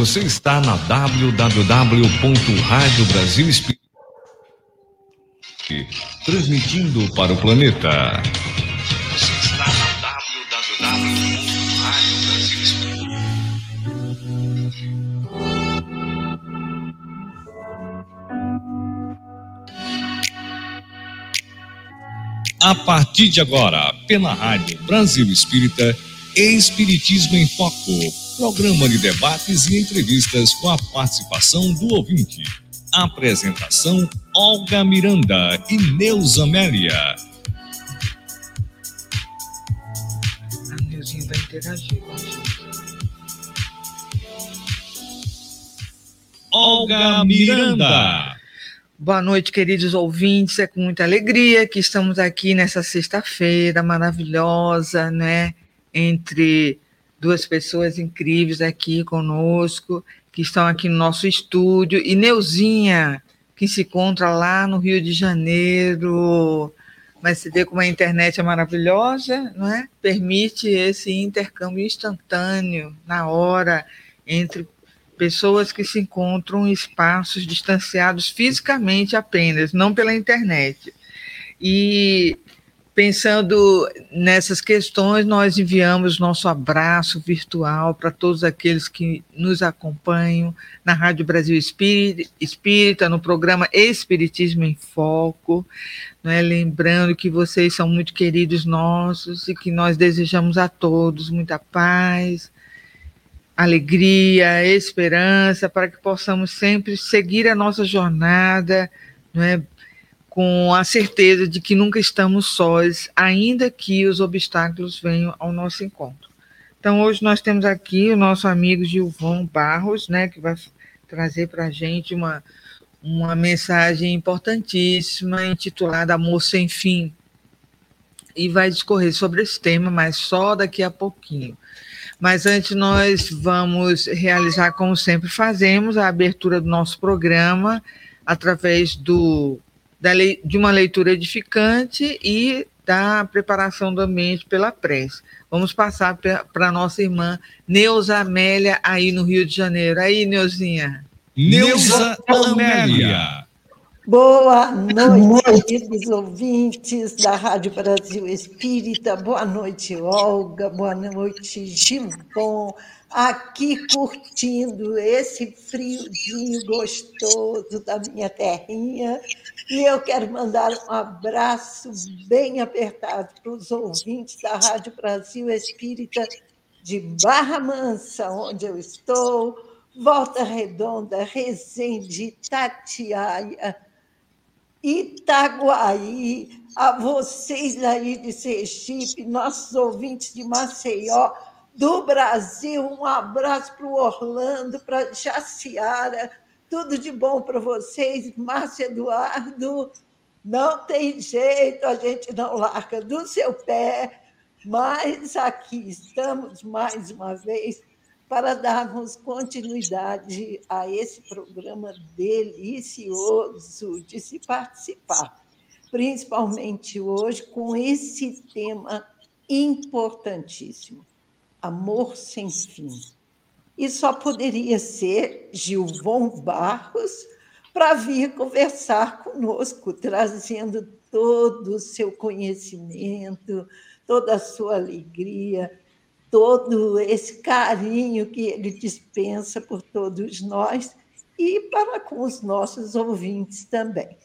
Você está na www.radiobrasilespírita transmitindo para o planeta. Você está na. A partir de agora, pela Rádio Brasil Espírita, Espiritismo em Foco, programa de debates e entrevistas com a participação do ouvinte. Apresentação: Olga Miranda e Neuza Amélia. A Neuzinha vai interagir com a gente. Olga Miranda. Boa noite, queridos ouvintes. É com muita alegria que estamos aqui nessa sexta-feira maravilhosa, né? Entre duas pessoas incríveis aqui conosco, que estão aqui no nosso estúdio, e Neuzinha, que se encontra lá no Rio de Janeiro. Mas você vê como a internet é maravilhosa, não é? Permite esse intercâmbio instantâneo, na hora, entre pessoas que se encontram em espaços distanciados fisicamente apenas, não pela internet. E pensando nessas questões, nós enviamos nosso abraço virtual para todos aqueles que nos acompanham na Rádio Brasil Espírita, no programa Espiritismo em Foco. Né? Lembrando que vocês são muito queridos nossos e que nós desejamos a todos muita paz, alegria, esperança, para que possamos sempre seguir a nossa jornada, não é? Com a certeza de que nunca estamos sós, ainda que os obstáculos venham ao nosso encontro. Então, hoje nós temos aqui o nosso amigo Gilvão Barros, né, que vai trazer para a gente uma, uma mensagem importantíssima intitulada Amor Sem Fim. E vai discorrer sobre esse tema, mas só daqui a pouquinho. Mas antes nós vamos realizar, como sempre fazemos, a abertura do nosso programa através do, da, de uma leitura edificante e da preparação do ambiente pela prece. Vamos passar para a nossa irmã Neuza Amélia, aí no Rio de Janeiro. Aí, Neuzinha. Neuza Amélia. Boa noite, queridos ouvintes da Rádio Brasil Espírita. Boa noite, Olga. Boa noite, Gilbom. Aqui curtindo esse friozinho gostoso da minha terrinha. E eu quero mandar um abraço bem apertado para os ouvintes da Rádio Brasil Espírita de Barra Mansa, onde eu estou, Volta Redonda, Resende, Tatiaia Itaguaí, a vocês aí de Sergipe, nossos ouvintes de Maceió, do Brasil, um abraço para o Orlando, para Jaciara, tudo de bom para vocês, Márcio Eduardo. Não tem jeito, a gente não larga do seu pé, mas aqui estamos mais uma vez para darmos continuidade a esse programa delicioso de se participar, principalmente hoje com esse tema importantíssimo: amor sem fim. E só poderia ser Gilvon Barros para vir conversar conosco, trazendo todo o seu conhecimento, toda a sua alegria todo esse carinho que ele dispensa por todos nós e para com os nossos ouvintes também.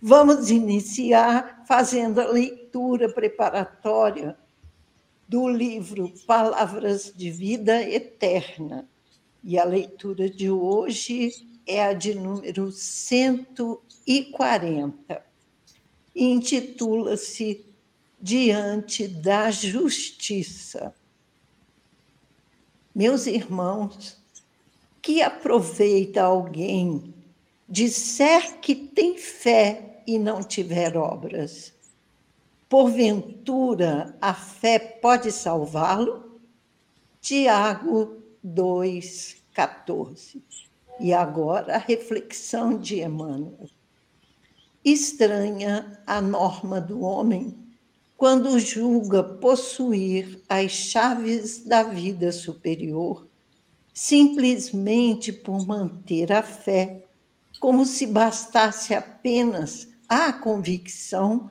Vamos iniciar fazendo a leitura preparatória do livro Palavras de Vida Eterna. E a leitura de hoje é a de número 140. Intitula-se Diante da Justiça meus irmãos, que aproveita alguém disser que tem fé e não tiver obras? Porventura a fé pode salvá-lo? Tiago 2,14. E agora a reflexão de Emmanuel. Estranha a norma do homem quando julga possuir as chaves da vida superior simplesmente por manter a fé, como se bastasse apenas a convicção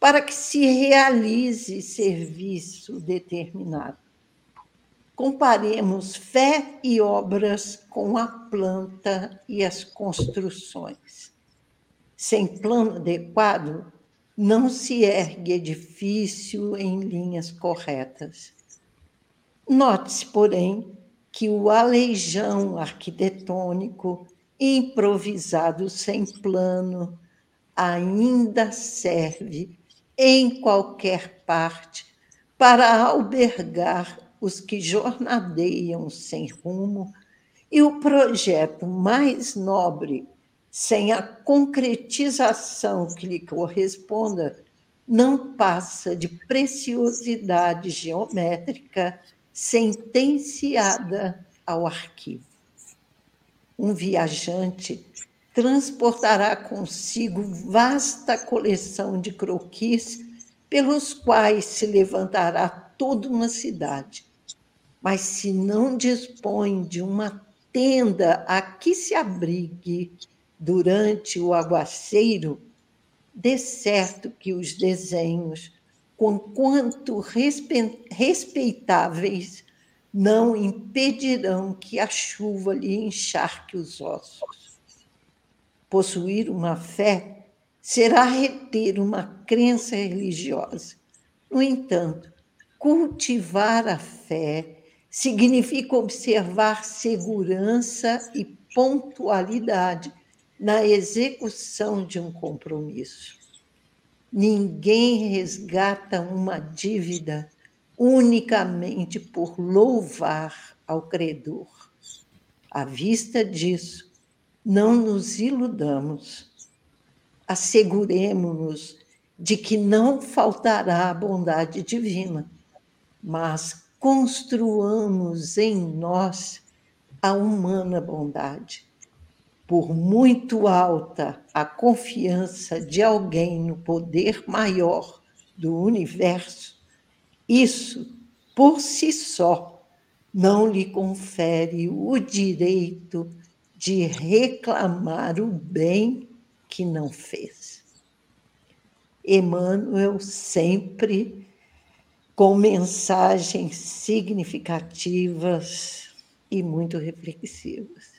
para que se realize serviço determinado. Comparemos fé e obras com a planta e as construções. Sem plano adequado, não se ergue edifício em linhas corretas. Note-se, porém, que o aleijão arquitetônico improvisado sem plano ainda serve em qualquer parte para albergar os que jornadeiam sem rumo e o projeto mais nobre, sem a concretização que lhe corresponda, não passa de preciosidade geométrica sentenciada ao arquivo. Um viajante transportará consigo vasta coleção de croquis pelos quais se levantará toda uma cidade. Mas se não dispõe de uma tenda a que se abrigue durante o aguaceiro, de certo que os desenhos, conquanto respeitáveis, não impedirão que a chuva lhe encharque os ossos. Possuir uma fé será reter uma crença religiosa. No entanto, cultivar a fé significa observar segurança e pontualidade na execução de um compromisso. Ninguém resgata uma dívida unicamente por louvar ao credor. À vista disso, não nos iludamos. Asseguremos-nos de que não faltará a bondade divina, mas construamos em nós a humana bondade por muito alta a confiança de alguém no poder maior do universo, isso, por si só, não lhe confere o direito de reclamar o bem que não fez. Emmanuel sempre com mensagens significativas e muito reflexivas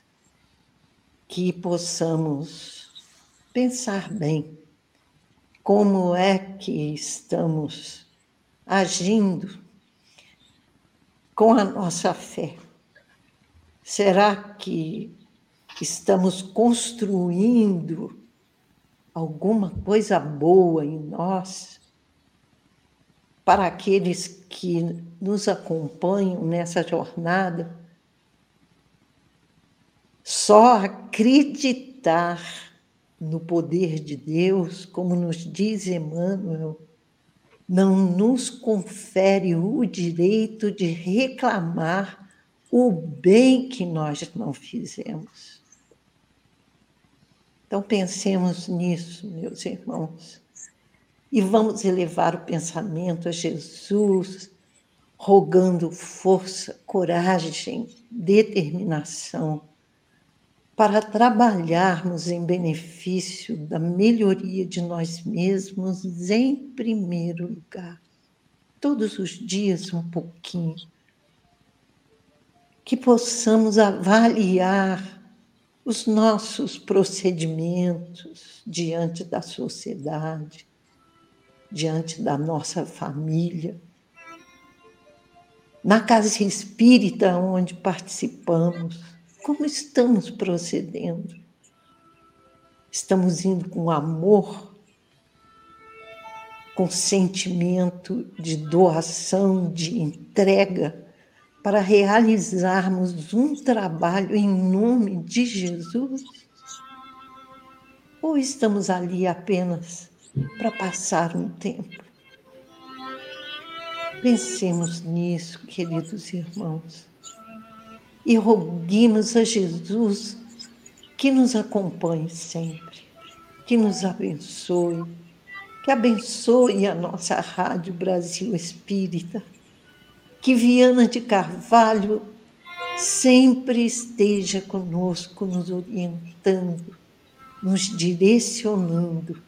que possamos pensar bem como é que estamos agindo com a nossa fé. Será que estamos construindo alguma coisa boa em nós para aqueles que nos acompanham nessa jornada? Só acreditar no poder de Deus, como nos diz Emmanuel, não nos confere o direito de reclamar o bem que nós não fizemos. Então, pensemos nisso, meus irmãos, e vamos elevar o pensamento a Jesus, rogando força, coragem, determinação para trabalharmos em benefício da melhoria de nós mesmos em primeiro lugar. Todos os dias um pouquinho. Que possamos avaliar os nossos procedimentos diante da sociedade, diante da nossa família, na casa espírita onde participamos como estamos procedendo? Estamos indo com amor, com sentimento de doação, de entrega, para realizarmos um trabalho em nome de Jesus? Ou estamos ali apenas para passar um tempo? Pensemos nisso, queridos irmãos e roguemos a Jesus que nos acompanhe sempre, que nos abençoe, que abençoe a nossa Rádio Brasil Espírita, que Viana de Carvalho sempre esteja conosco, nos orientando, nos direcionando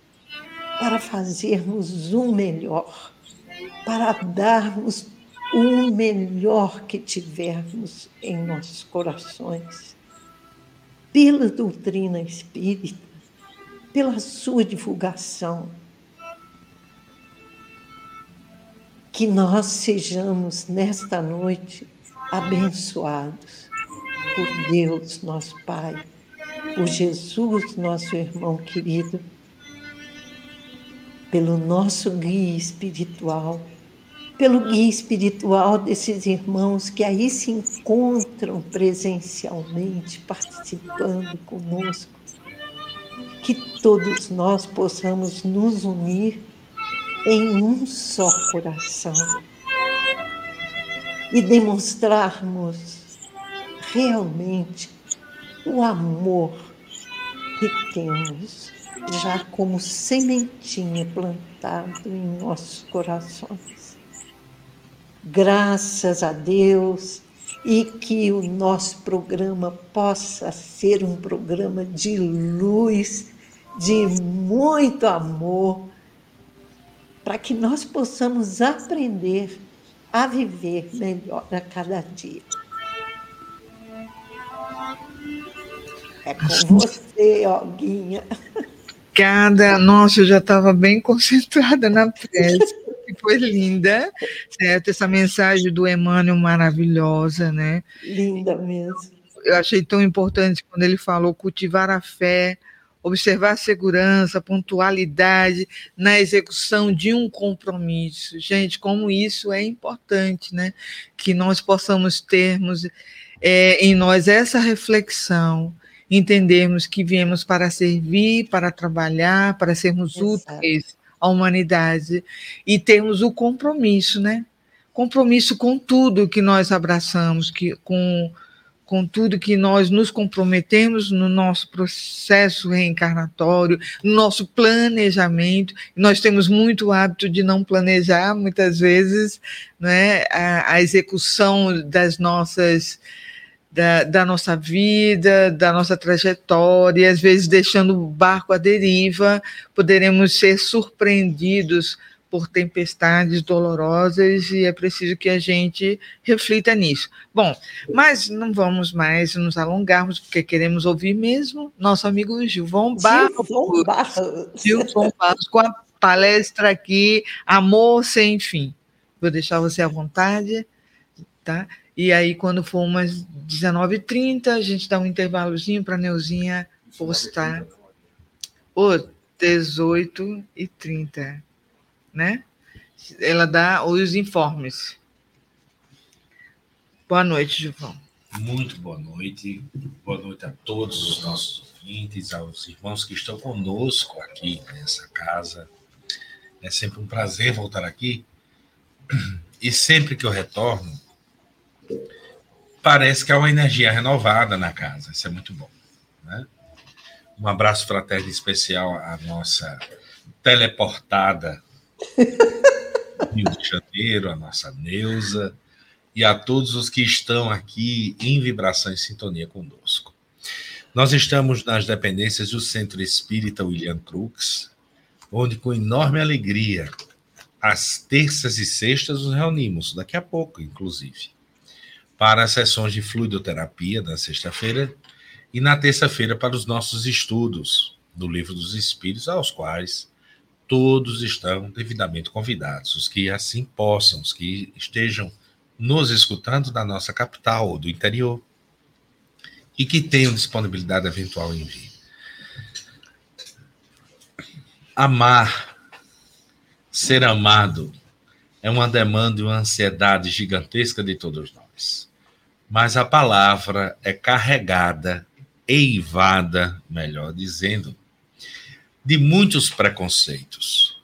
para fazermos o melhor, para darmos o melhor que tivermos em nossos corações. Pela doutrina espírita, pela sua divulgação, que nós sejamos nesta noite abençoados por Deus, nosso Pai, por Jesus, nosso irmão querido, pelo nosso guia espiritual, pelo guia espiritual desses irmãos que aí se encontram presencialmente, participando conosco, que todos nós possamos nos unir em um só coração e demonstrarmos realmente o amor que temos já como sementinha plantado em nossos corações. Graças a Deus e que o nosso programa possa ser um programa de luz, de muito amor, para que nós possamos aprender a viver melhor a cada dia. É com você, Olguinha. Cada, nossa, eu já estava bem concentrada na prece, que foi linda, certo? Essa mensagem do Emmanuel maravilhosa, né? Linda mesmo. Eu achei tão importante quando ele falou cultivar a fé, observar a segurança, pontualidade na execução de um compromisso. Gente, como isso é importante, né? Que nós possamos termos é, em nós essa reflexão, entendermos que viemos para servir, para trabalhar, para sermos Exato. úteis à humanidade e termos o compromisso, né? Compromisso com tudo que nós abraçamos, que com com tudo que nós nos comprometemos no nosso processo reencarnatório, no nosso planejamento. Nós temos muito hábito de não planejar, muitas vezes, né, a, a execução das nossas. Da, da, nossa vida, da nossa trajetória, às vezes deixando o barco à deriva, poderemos ser surpreendidos por tempestades dolorosas e é preciso que a gente reflita nisso. Bom, mas não vamos mais nos alongarmos, porque queremos ouvir mesmo nosso amigo Gilvão Barros. Gilvão Barros. Gilvão Barros, com a palestra aqui, Amor Sem Fim. Vou deixar você à vontade, tá? E aí, quando for umas 19h30, a gente dá um intervalozinho para a Neuzinha postar. Ô, 18h30 né? Ela dá os informes. Boa noite, Gilvão. Muito boa noite. Boa noite a todos os nossos ouvintes, aos irmãos que estão conosco aqui nessa casa. É sempre um prazer voltar aqui. E sempre que eu retorno, parece que há uma energia renovada na casa. Isso é muito bom. Né? Um abraço fraterno especial à nossa teleportada Rio de Janeiro, a nossa Neuza, e a todos os que estão aqui em vibração e sintonia conosco. Nós estamos nas dependências do Centro Espírita William Crux, onde com enorme alegria, às terças e sextas nos reunimos, daqui a pouco, inclusive, para as sessões de fluidoterapia na sexta-feira e na terça-feira para os nossos estudos do Livro dos Espíritos, aos quais todos estão devidamente convidados, os que assim possam, os que estejam nos escutando da nossa capital ou do interior e que tenham disponibilidade eventual em vir. Amar, ser amado, é uma demanda e uma ansiedade gigantesca de todos nós. Mas a palavra é carregada, eivada, melhor dizendo, de muitos preconceitos.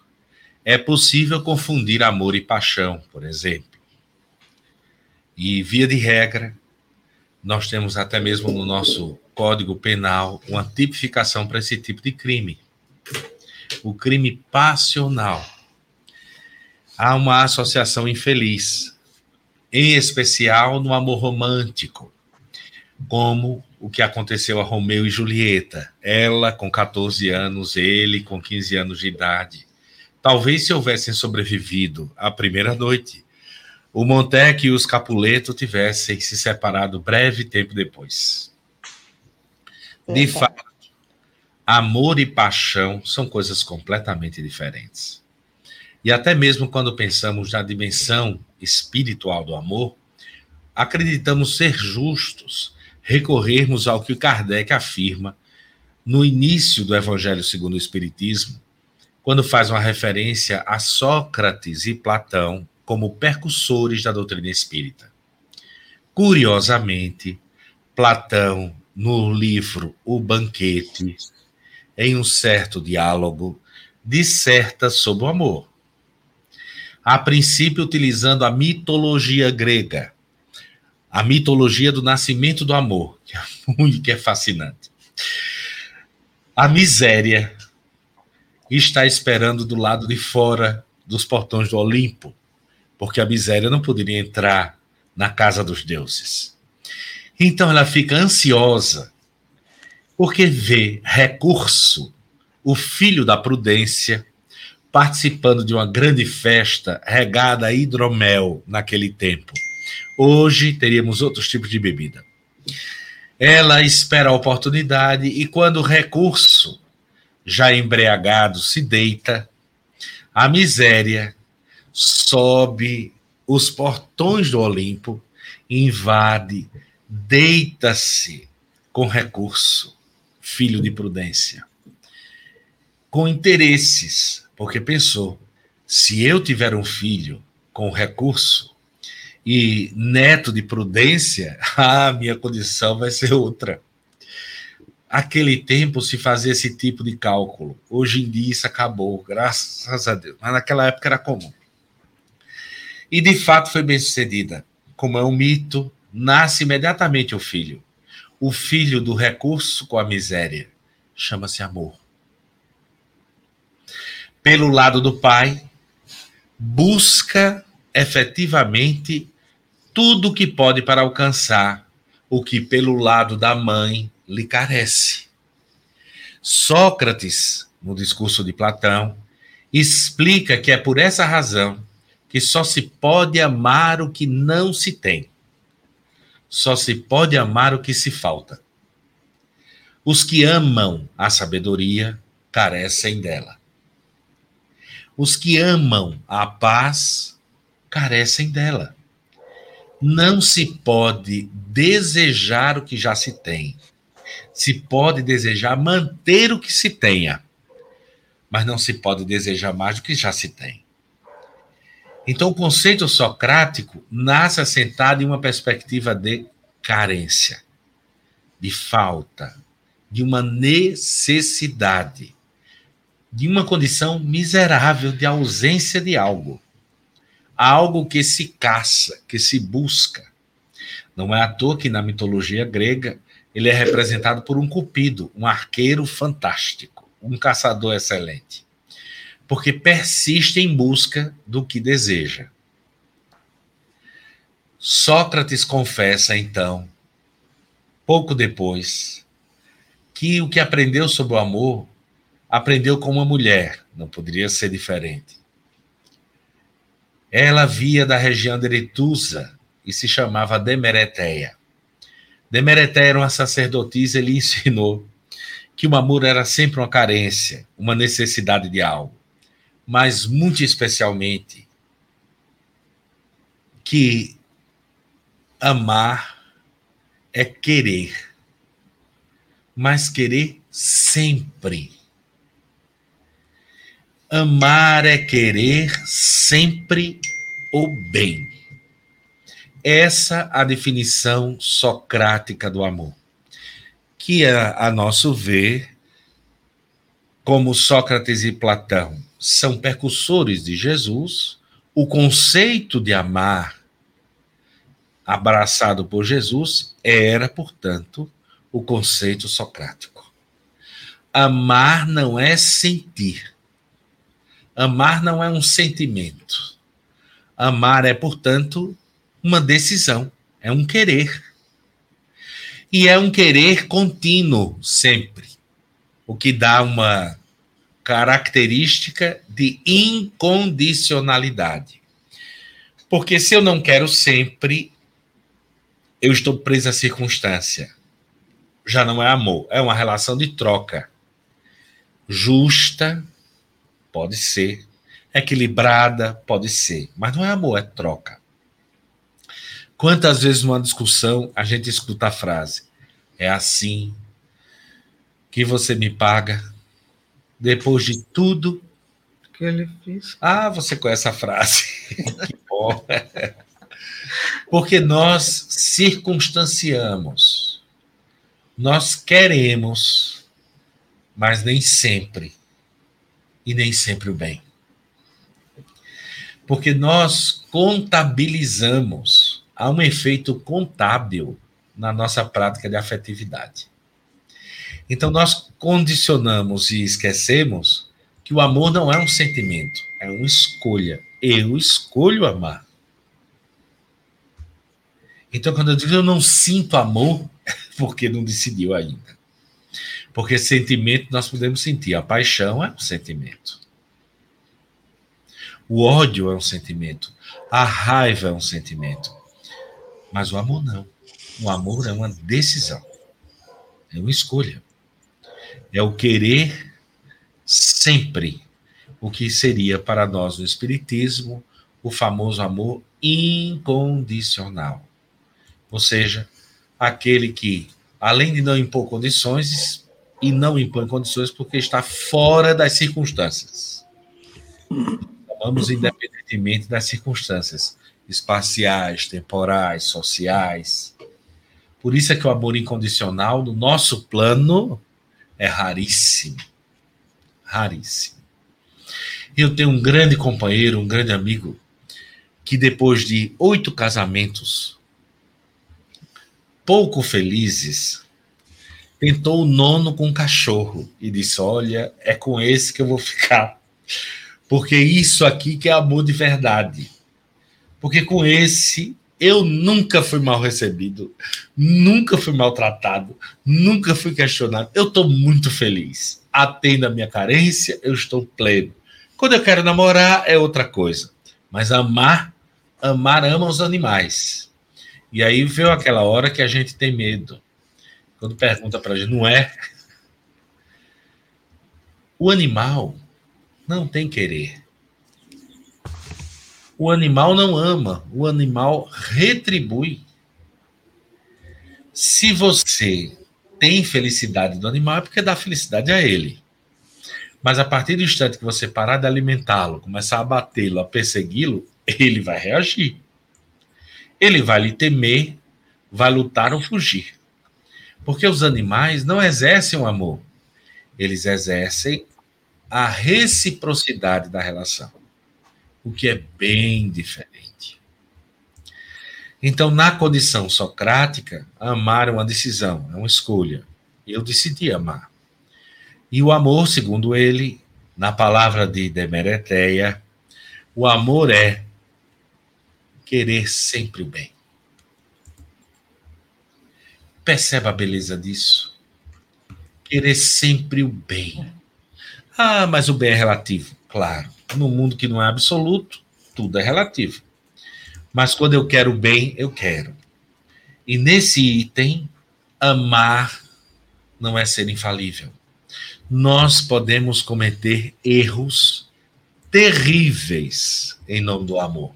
É possível confundir amor e paixão, por exemplo. E, via de regra, nós temos até mesmo no nosso Código Penal uma tipificação para esse tipo de crime. O crime passional. Há uma associação infeliz, em especial no amor romântico, como o que aconteceu a Romeu e Julieta. Ela com 14 anos, ele com 15 anos de idade. Talvez se houvessem sobrevivido à primeira noite, o Montec e os Capuleto tivessem se separado breve tempo depois. De fato, amor e paixão são coisas completamente diferentes. E até mesmo quando pensamos na dimensão espiritual do amor, acreditamos ser justos recorrermos ao que Kardec afirma no início do Evangelho segundo o Espiritismo, quando faz uma referência a Sócrates e Platão como percussores da doutrina espírita. Curiosamente, Platão, no livro O Banquete, em um certo diálogo, disserta sobre o amor. A princípio, utilizando a mitologia grega, a mitologia do nascimento do amor, que é muito que é fascinante. A miséria está esperando do lado de fora dos portões do Olimpo, porque a miséria não poderia entrar na casa dos deuses. Então ela fica ansiosa, porque vê recurso, o filho da prudência, participando de uma grande festa regada a hidromel naquele tempo. Hoje teríamos outros tipos de bebida. Ela espera a oportunidade e, quando o recurso já embriagado, se deita, a miséria sobe os portões do Olimpo, invade, deita-se com recurso, filho de prudência, com interesses, porque pensou: se eu tiver um filho com recurso e neto de prudência, a minha condição vai ser outra. Aquele tempo se fazia esse tipo de cálculo. Hoje em dia isso acabou, graças a Deus. Mas naquela época era comum. E de fato foi bem sucedida. Como é um mito, nasce imediatamente o filho. O filho do recurso com a miséria. Chama-se amor. Pelo lado do pai, busca efetivamente tudo o que pode para alcançar o que pelo lado da mãe lhe carece. Sócrates, no discurso de Platão, explica que é por essa razão que só se pode amar o que não se tem. Só se pode amar o que se falta. Os que amam a sabedoria carecem dela. Os que amam a paz carecem dela. Não se pode desejar o que já se tem se pode desejar manter o que se tenha, mas não se pode desejar mais do que já se tem. Então, o conceito socrático nasce assentado em uma perspectiva de carência, de falta, de uma necessidade, de uma condição miserável de ausência de algo. Algo que se caça, que se busca. Não é à toa que na mitologia grega ele é representado por um cupido, um arqueiro fantástico, um caçador excelente, porque persiste em busca do que deseja. Sócrates confessa, então, pouco depois, que o que aprendeu sobre o amor, aprendeu com uma mulher, não poderia ser diferente. Ela via da região de Eretusa e se chamava Demereteia. Demereté era uma sacerdotisa, ele ensinou que o amor era sempre uma carência, uma necessidade de algo, mas muito especialmente que amar é querer, mas querer sempre. Amar é querer sempre o bem. Essa a definição socrática do amor, que a, é, a nosso ver, como Sócrates e Platão são percussores de Jesus, o conceito de amar abraçado por Jesus era, portanto, o conceito socrático. Amar não é sentir. Amar não é um sentimento. Amar é, portanto, uma decisão, é um querer. E é um querer contínuo, sempre. O que dá uma característica de incondicionalidade. Porque se eu não quero sempre, eu estou preso à circunstância. Já não é amor, é uma relação de troca. Justa, pode ser. Equilibrada, pode ser. Mas não é amor, é troca. Quantas vezes numa discussão a gente escuta a frase: é assim que você me paga depois de tudo que ele fez. Ah, você conhece a frase. que bom. Porque nós circunstanciamos. Nós queremos, mas nem sempre. E nem sempre o bem. Porque nós contabilizamos. Há um efeito contábil na nossa prática de afetividade. Então, nós condicionamos e esquecemos que o amor não é um sentimento, é uma escolha. Eu escolho amar. Então, quando eu digo eu não sinto amor, porque não decidiu ainda. Porque sentimento nós podemos sentir. A paixão é um sentimento. O ódio é um sentimento. A raiva é um sentimento. Mas o amor não. O amor é uma decisão. É uma escolha. É o querer sempre o que seria para nós no Espiritismo o famoso amor incondicional. Ou seja, aquele que, além de não impor condições, e não impõe condições porque está fora das circunstâncias. Amamos independentemente das circunstâncias espaciais, temporais, sociais. Por isso é que o amor incondicional, no nosso plano, é raríssimo raríssimo. Eu tenho um grande companheiro, um grande amigo, que depois de oito casamentos pouco felizes, tentou o nono com um cachorro e disse: Olha, é com esse que eu vou ficar. Porque isso aqui que é amor de verdade. Porque com esse eu nunca fui mal recebido, nunca fui maltratado, nunca fui questionado. Eu estou muito feliz atenda a minha carência, eu estou pleno. Quando eu quero namorar, é outra coisa. Mas amar, amar ama os animais. E aí veio aquela hora que a gente tem medo. Quando pergunta para gente, não é? O animal não tem querer. O animal não ama, o animal retribui. Se você tem felicidade do animal é porque dá felicidade a ele. Mas a partir do instante que você parar de alimentá-lo, começar a batê-lo, a persegui-lo, ele vai reagir. Ele vai lhe temer, vai lutar ou fugir. Porque os animais não exercem o amor, eles exercem a reciprocidade da relação, o que é bem diferente. Então, na condição socrática, amar é uma decisão, é uma escolha. Eu decidi amar. E o amor, segundo ele, na palavra de Demereteia, o amor é querer sempre o bem. Perceba a beleza disso? Querer sempre o bem. Ah, mas o bem é relativo. Claro, no mundo que não é absoluto, tudo é relativo. Mas quando eu quero bem, eu quero. E nesse item, amar não é ser infalível. Nós podemos cometer erros terríveis em nome do amor.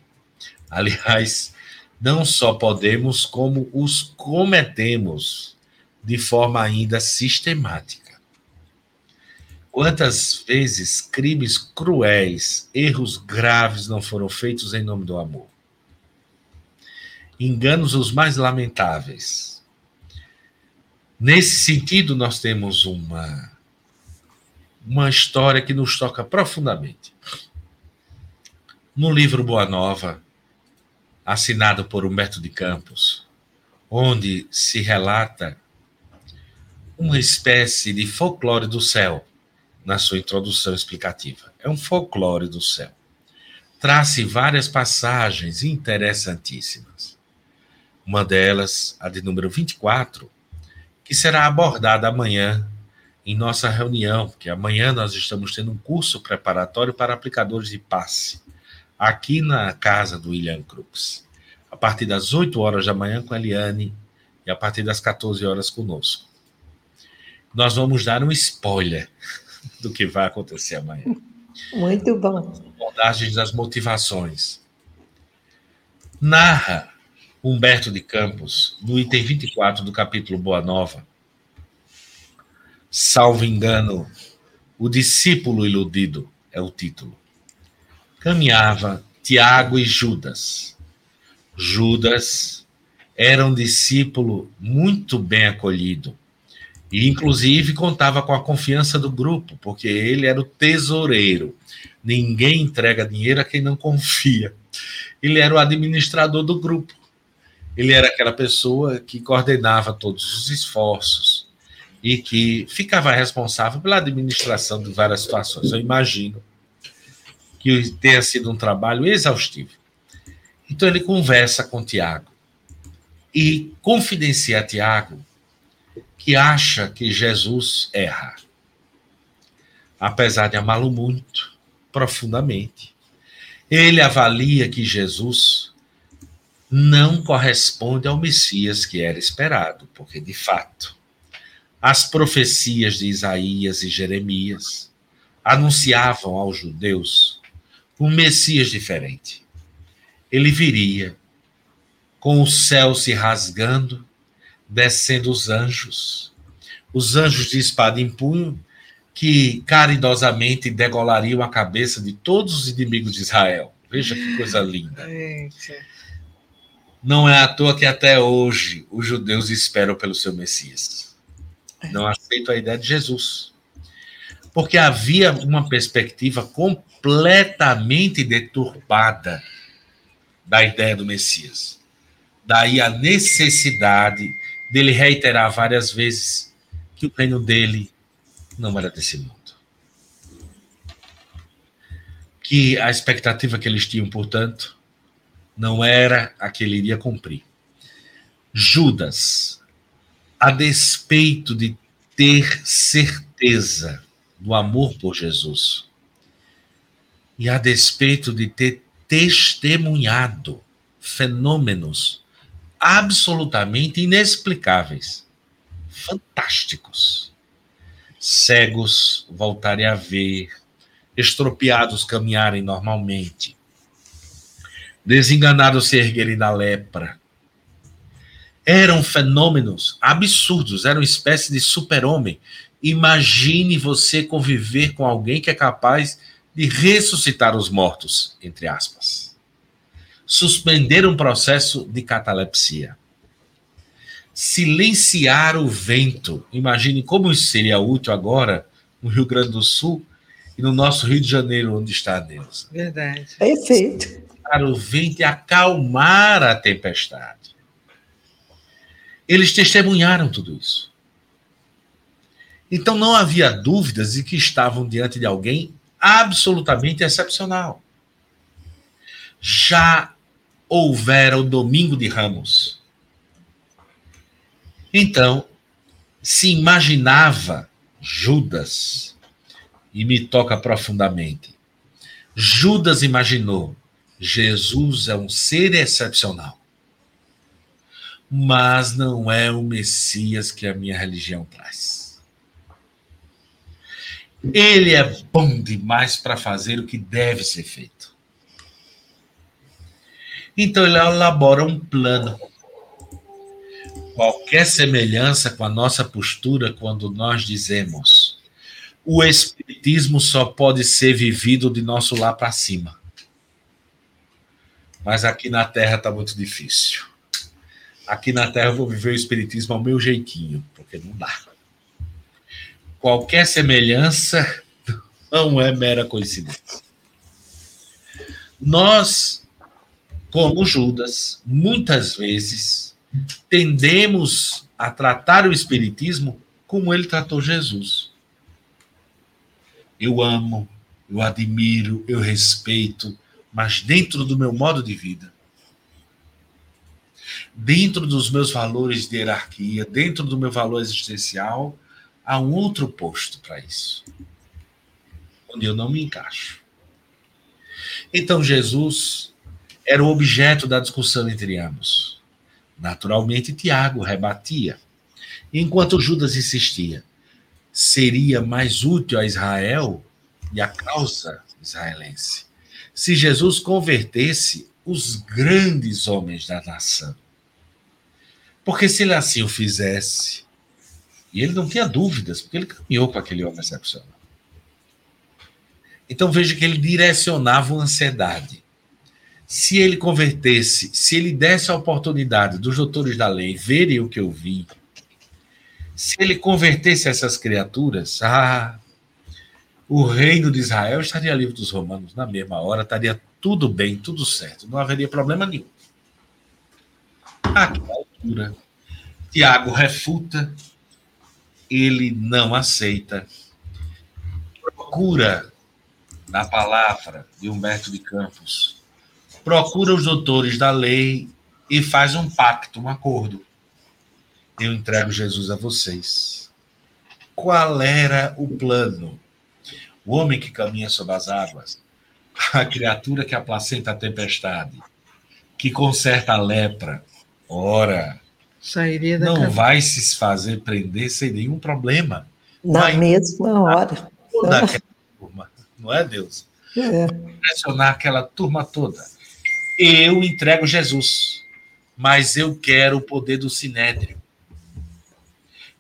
Aliás, não só podemos, como os cometemos de forma ainda sistemática. Quantas vezes crimes cruéis, erros graves não foram feitos em nome do amor? enganos os mais lamentáveis. Nesse sentido, nós temos uma, uma história que nos toca profundamente. No livro Boa Nova, assinado por Humberto de Campos, onde se relata uma espécie de folclore do céu na sua introdução explicativa. É um folclore do céu. Traz várias passagens interessantíssimas. Uma delas, a de número 24, que será abordada amanhã em nossa reunião, que amanhã nós estamos tendo um curso preparatório para aplicadores de passe, aqui na casa do William Crux, a partir das 8 horas da manhã com a Eliane e a partir das 14 horas conosco. Nós vamos dar um spoiler do que vai acontecer amanhã. Muito bom. Abordagens das motivações. Narra Humberto de Campos, no item 24 do capítulo Boa Nova, salvo engano, o discípulo iludido é o título. Caminhava Tiago e Judas. Judas era um discípulo muito bem acolhido e, inclusive, contava com a confiança do grupo, porque ele era o tesoureiro. Ninguém entrega dinheiro a quem não confia. Ele era o administrador do grupo ele era aquela pessoa que coordenava todos os esforços e que ficava responsável pela administração de várias situações. Eu imagino que tenha sido um trabalho exaustivo. Então ele conversa com Tiago e confidencia a Tiago que acha que Jesus erra. Apesar de amá-lo muito, profundamente, ele avalia que Jesus não corresponde ao Messias que era esperado, porque, de fato, as profecias de Isaías e Jeremias anunciavam aos judeus um Messias diferente. Ele viria com o céu se rasgando, descendo os anjos, os anjos de espada em punho, que caridosamente degolariam a cabeça de todos os inimigos de Israel. Veja que coisa linda. Não é à toa que até hoje os judeus esperam pelo seu Messias. Não aceitam a ideia de Jesus. Porque havia uma perspectiva completamente deturpada da ideia do Messias. Daí a necessidade dele reiterar várias vezes que o reino dele não era desse mundo. Que a expectativa que eles tinham, portanto, não era a que ele iria cumprir. Judas, a despeito de ter certeza do amor por Jesus, e a despeito de ter testemunhado fenômenos absolutamente inexplicáveis, fantásticos. Cegos voltarem a ver, estropiados caminharem normalmente, desenganados se erguerem da lepra. Eram fenômenos absurdos, eram espécie de super-homem. Imagine você conviver com alguém que é capaz de ressuscitar os mortos, entre aspas. Suspender um processo de catalepsia. Silenciar o vento. Imagine como isso seria útil agora no Rio Grande do Sul e no nosso Rio de Janeiro, onde está Deus. Verdade. Perfeito o vento e acalmar a tempestade. Eles testemunharam tudo isso. Então não havia dúvidas de que estavam diante de alguém absolutamente excepcional. Já houvera o domingo de Ramos. Então, se imaginava Judas, e me toca profundamente. Judas imaginou Jesus é um ser excepcional. Mas não é o Messias que a minha religião traz. Ele é bom demais para fazer o que deve ser feito. Então ele elabora um plano. Qualquer semelhança com a nossa postura quando nós dizemos o Espiritismo só pode ser vivido de nosso lá para cima mas aqui na Terra está muito difícil. Aqui na Terra eu vou viver o Espiritismo ao meu jeitinho, porque não dá. Qualquer semelhança não é mera coincidência. Nós, como Judas, muitas vezes tendemos a tratar o Espiritismo como ele tratou Jesus. Eu amo, eu admiro, eu respeito, mas dentro do meu modo de vida. dentro dos meus valores de hierarquia, dentro do meu valor existencial, há um outro posto para isso, onde eu não me encaixo. Então, Jesus era o objeto da discussão entre ambos. Naturalmente, Tiago rebatia, enquanto Judas insistia: seria mais útil a Israel e a causa israelense se Jesus convertesse os grandes homens da nação. Porque se ele assim o fizesse, e ele não tinha dúvidas, porque ele caminhou com aquele homem excepcional. Então veja que ele direcionava a ansiedade. Se ele convertesse, se ele desse a oportunidade dos doutores da lei verem o que eu vi, se ele convertesse essas criaturas, ah, o reino de Israel estaria livre dos romanos na mesma hora, estaria tudo bem, tudo certo, não haveria problema nenhum. Àquela altura, Tiago refuta, ele não aceita, procura na palavra de Humberto de Campos, procura os doutores da lei e faz um pacto, um acordo. Eu entrego Jesus a vocês. Qual era o plano? o homem que caminha sobre as águas, a criatura que aplacenta a tempestade, que conserta a lepra, ora, Sairia não casa. vai se fazer prender sem nenhum problema. Na vai mesma hora. Toda aquela turma, não é Deus? É. Impressionar aquela turma toda. Eu entrego Jesus, mas eu quero o poder do sinédrio.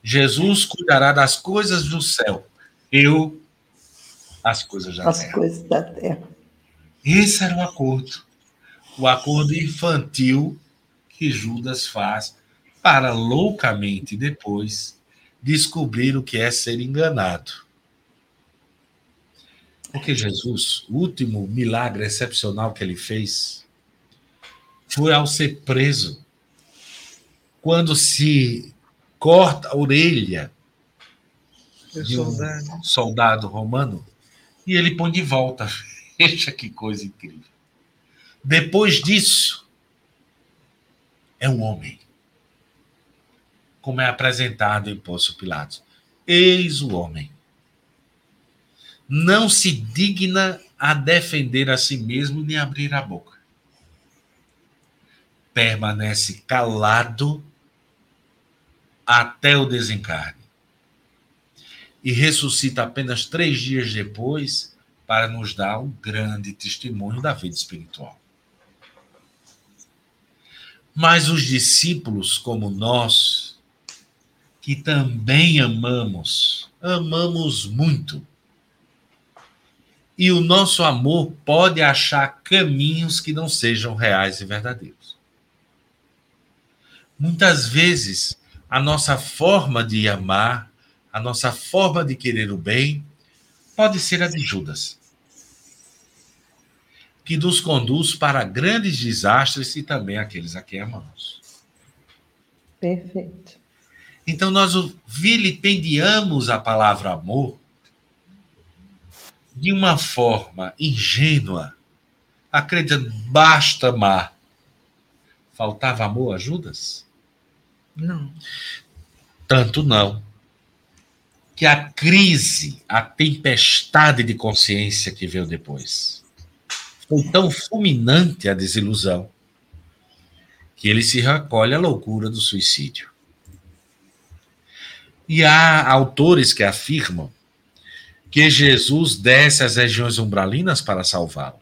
Jesus cuidará das coisas do céu. Eu as coisas da As terra. coisas da terra. Esse era o acordo. O acordo infantil que Judas faz para loucamente depois descobrir o que é ser enganado. Porque Jesus, o último milagre excepcional que ele fez foi ao ser preso. Quando se corta a orelha de um soldado. romano e ele põe de volta. Veja que coisa incrível. Depois disso, é um homem. Como é apresentado em Poço Pilatos. Eis o homem. Não se digna a defender a si mesmo nem abrir a boca. Permanece calado até o desencarne e ressuscita apenas três dias depois para nos dar um grande testemunho da vida espiritual. Mas os discípulos, como nós, que também amamos, amamos muito. E o nosso amor pode achar caminhos que não sejam reais e verdadeiros. Muitas vezes, a nossa forma de amar a nossa forma de querer o bem pode ser a de Judas, que nos conduz para grandes desastres e também aqueles a quem amamos. Perfeito. Então, nós vilipendiamos a palavra amor de uma forma ingênua, acreditando, basta amar. Faltava amor a Judas? Não. Tanto não que a crise, a tempestade de consciência que veio depois. Foi tão fulminante a desilusão que ele se recolhe à loucura do suicídio. E há autores que afirmam que Jesus desce às regiões umbralinas para salvá-lo.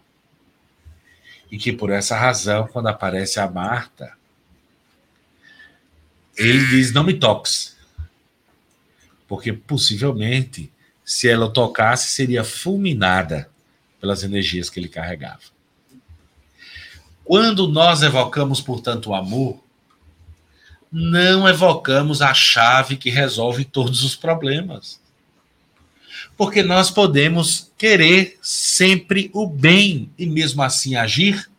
E que por essa razão, quando aparece a Marta, ele diz: Não me toques porque possivelmente, se ela tocasse, seria fulminada pelas energias que ele carregava. Quando nós evocamos, portanto, o amor, não evocamos a chave que resolve todos os problemas. Porque nós podemos querer sempre o bem e mesmo assim agir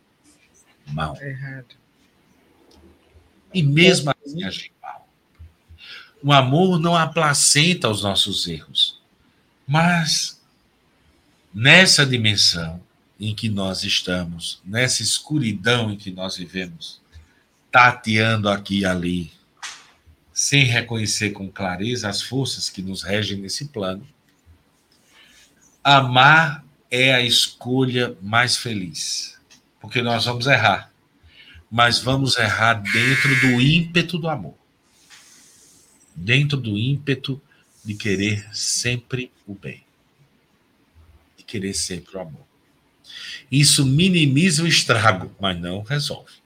mal. Errado. E mesmo assim agir o amor não aplacenta os nossos erros. Mas nessa dimensão em que nós estamos, nessa escuridão em que nós vivemos, tateando aqui e ali, sem reconhecer com clareza as forças que nos regem nesse plano. Amar é a escolha mais feliz, porque nós vamos errar, mas vamos errar dentro do ímpeto do amor, dentro do ímpeto de querer sempre o bem, de querer sempre o amor. Isso minimiza o estrago, mas não resolve.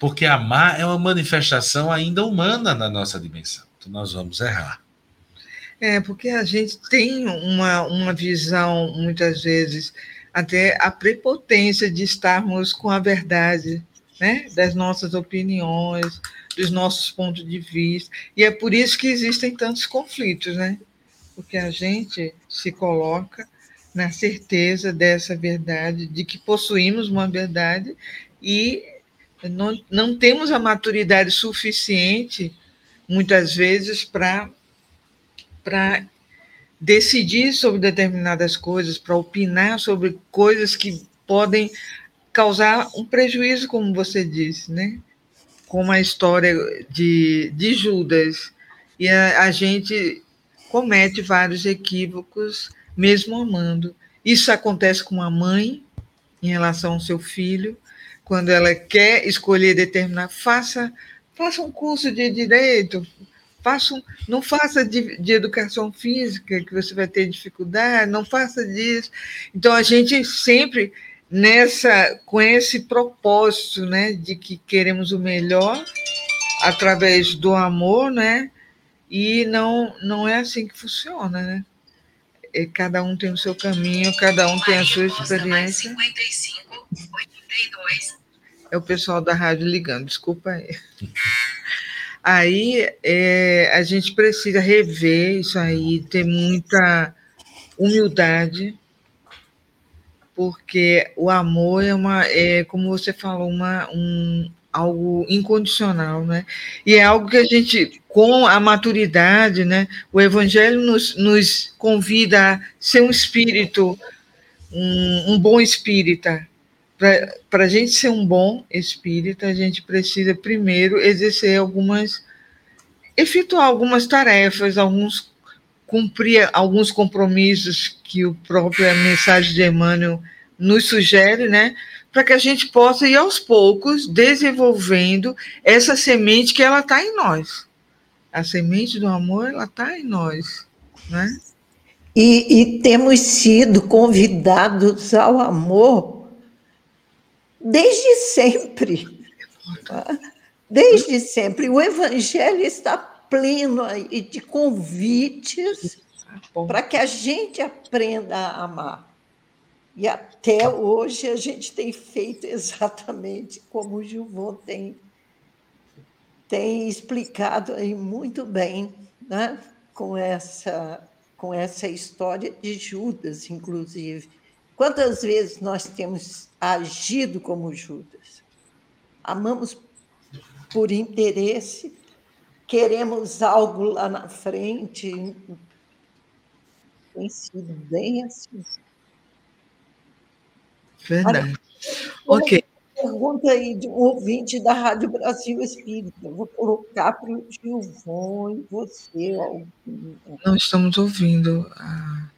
Porque amar é uma manifestação ainda humana na nossa dimensão. Então nós vamos errar. É, porque a gente tem uma, uma visão, muitas vezes, até a prepotência de estarmos com a verdade, né? Das nossas opiniões, dos nossos pontos de vista. E é por isso que existem tantos conflitos, né? Porque a gente se coloca na certeza dessa verdade, de que possuímos uma verdade e não, não temos a maturidade suficiente, muitas vezes, para decidir sobre determinadas coisas, para opinar sobre coisas que podem causar um prejuízo, como você disse, né? Como a história de, de Judas. E a, a gente comete vários equívocos, mesmo amando. Isso acontece com a mãe em relação ao seu filho, quando ela quer escolher determinar, faça, faça um curso de direito, faça um, não faça de, de, educação física, que você vai ter dificuldade, não faça disso. Então, a gente sempre nessa com esse propósito né, de que queremos o melhor através do amor, né? E não, não é assim que funciona, né? É, cada um tem o seu caminho, cada um tem a sua experiência. 55, 82, é o pessoal da rádio ligando, desculpa aí. Aí é, a gente precisa rever isso aí, ter muita humildade, porque o amor é uma, é, como você falou, uma, um, algo incondicional, né? E é algo que a gente, com a maturidade, né? O Evangelho nos, nos convida a ser um espírito, um, um bom espírita, para a gente ser um bom espírita, a gente precisa primeiro exercer algumas, efetuar algumas tarefas, alguns cumprir alguns compromissos que o próprio mensagem de Emmanuel nos sugere, né? Para que a gente possa ir aos poucos desenvolvendo essa semente que ela está em nós. A semente do amor, ela está em nós, né? E, e temos sido convidados ao amor desde sempre. Desde sempre. O Evangelho está pleno de convites para que a gente aprenda a amar. E até hoje a gente tem feito exatamente como o Gilvon tem, tem explicado aí muito bem, né? com, essa, com essa história de Judas, inclusive. Quantas vezes nós temos agido como Judas? Amamos por interesse, queremos algo lá na frente. Tem sido bem assim. Verdade. Olha, ok. Pergunta aí de um ouvinte da Rádio Brasil Espírita. vou colocar para o Gilvon e você. Não estamos ouvindo a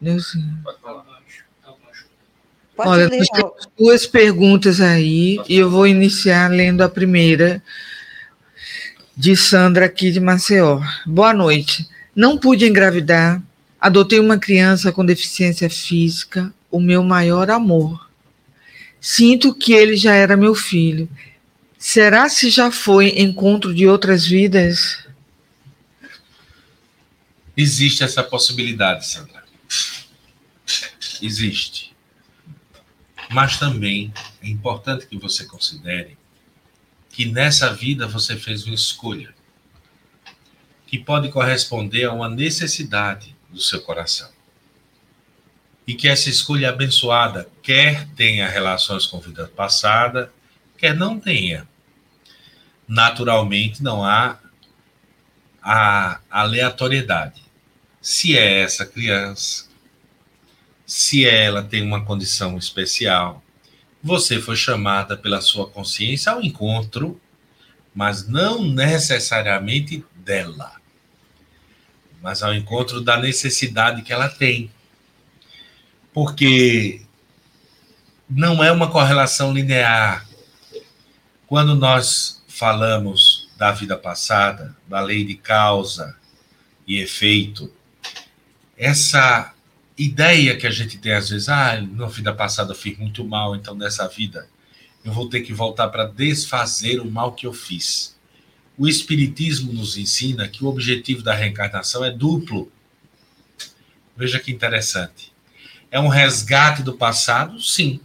Neuzinha. Pode falar. Pode Olha, ler. duas perguntas aí, e eu vou iniciar lendo a primeira, de Sandra, aqui de Maceió. Boa noite. Não pude engravidar, adotei uma criança com deficiência física, o meu maior amor. Sinto que ele já era meu filho. Será se já foi encontro de outras vidas? Existe essa possibilidade, Sandra. Existe. Mas também é importante que você considere que nessa vida você fez uma escolha que pode corresponder a uma necessidade do seu coração. E que essa escolha abençoada, quer tenha relações com vida passada, quer não tenha. Naturalmente não há a aleatoriedade. Se é essa criança, se ela tem uma condição especial, você foi chamada pela sua consciência ao encontro, mas não necessariamente dela, mas ao encontro da necessidade que ela tem. Porque não é uma correlação linear. Quando nós falamos da vida passada, da lei de causa e efeito, essa ideia que a gente tem às vezes, ah, na vida passada eu fiz muito mal, então nessa vida eu vou ter que voltar para desfazer o mal que eu fiz. O Espiritismo nos ensina que o objetivo da reencarnação é duplo. Veja que interessante. É um resgate do passado, sim,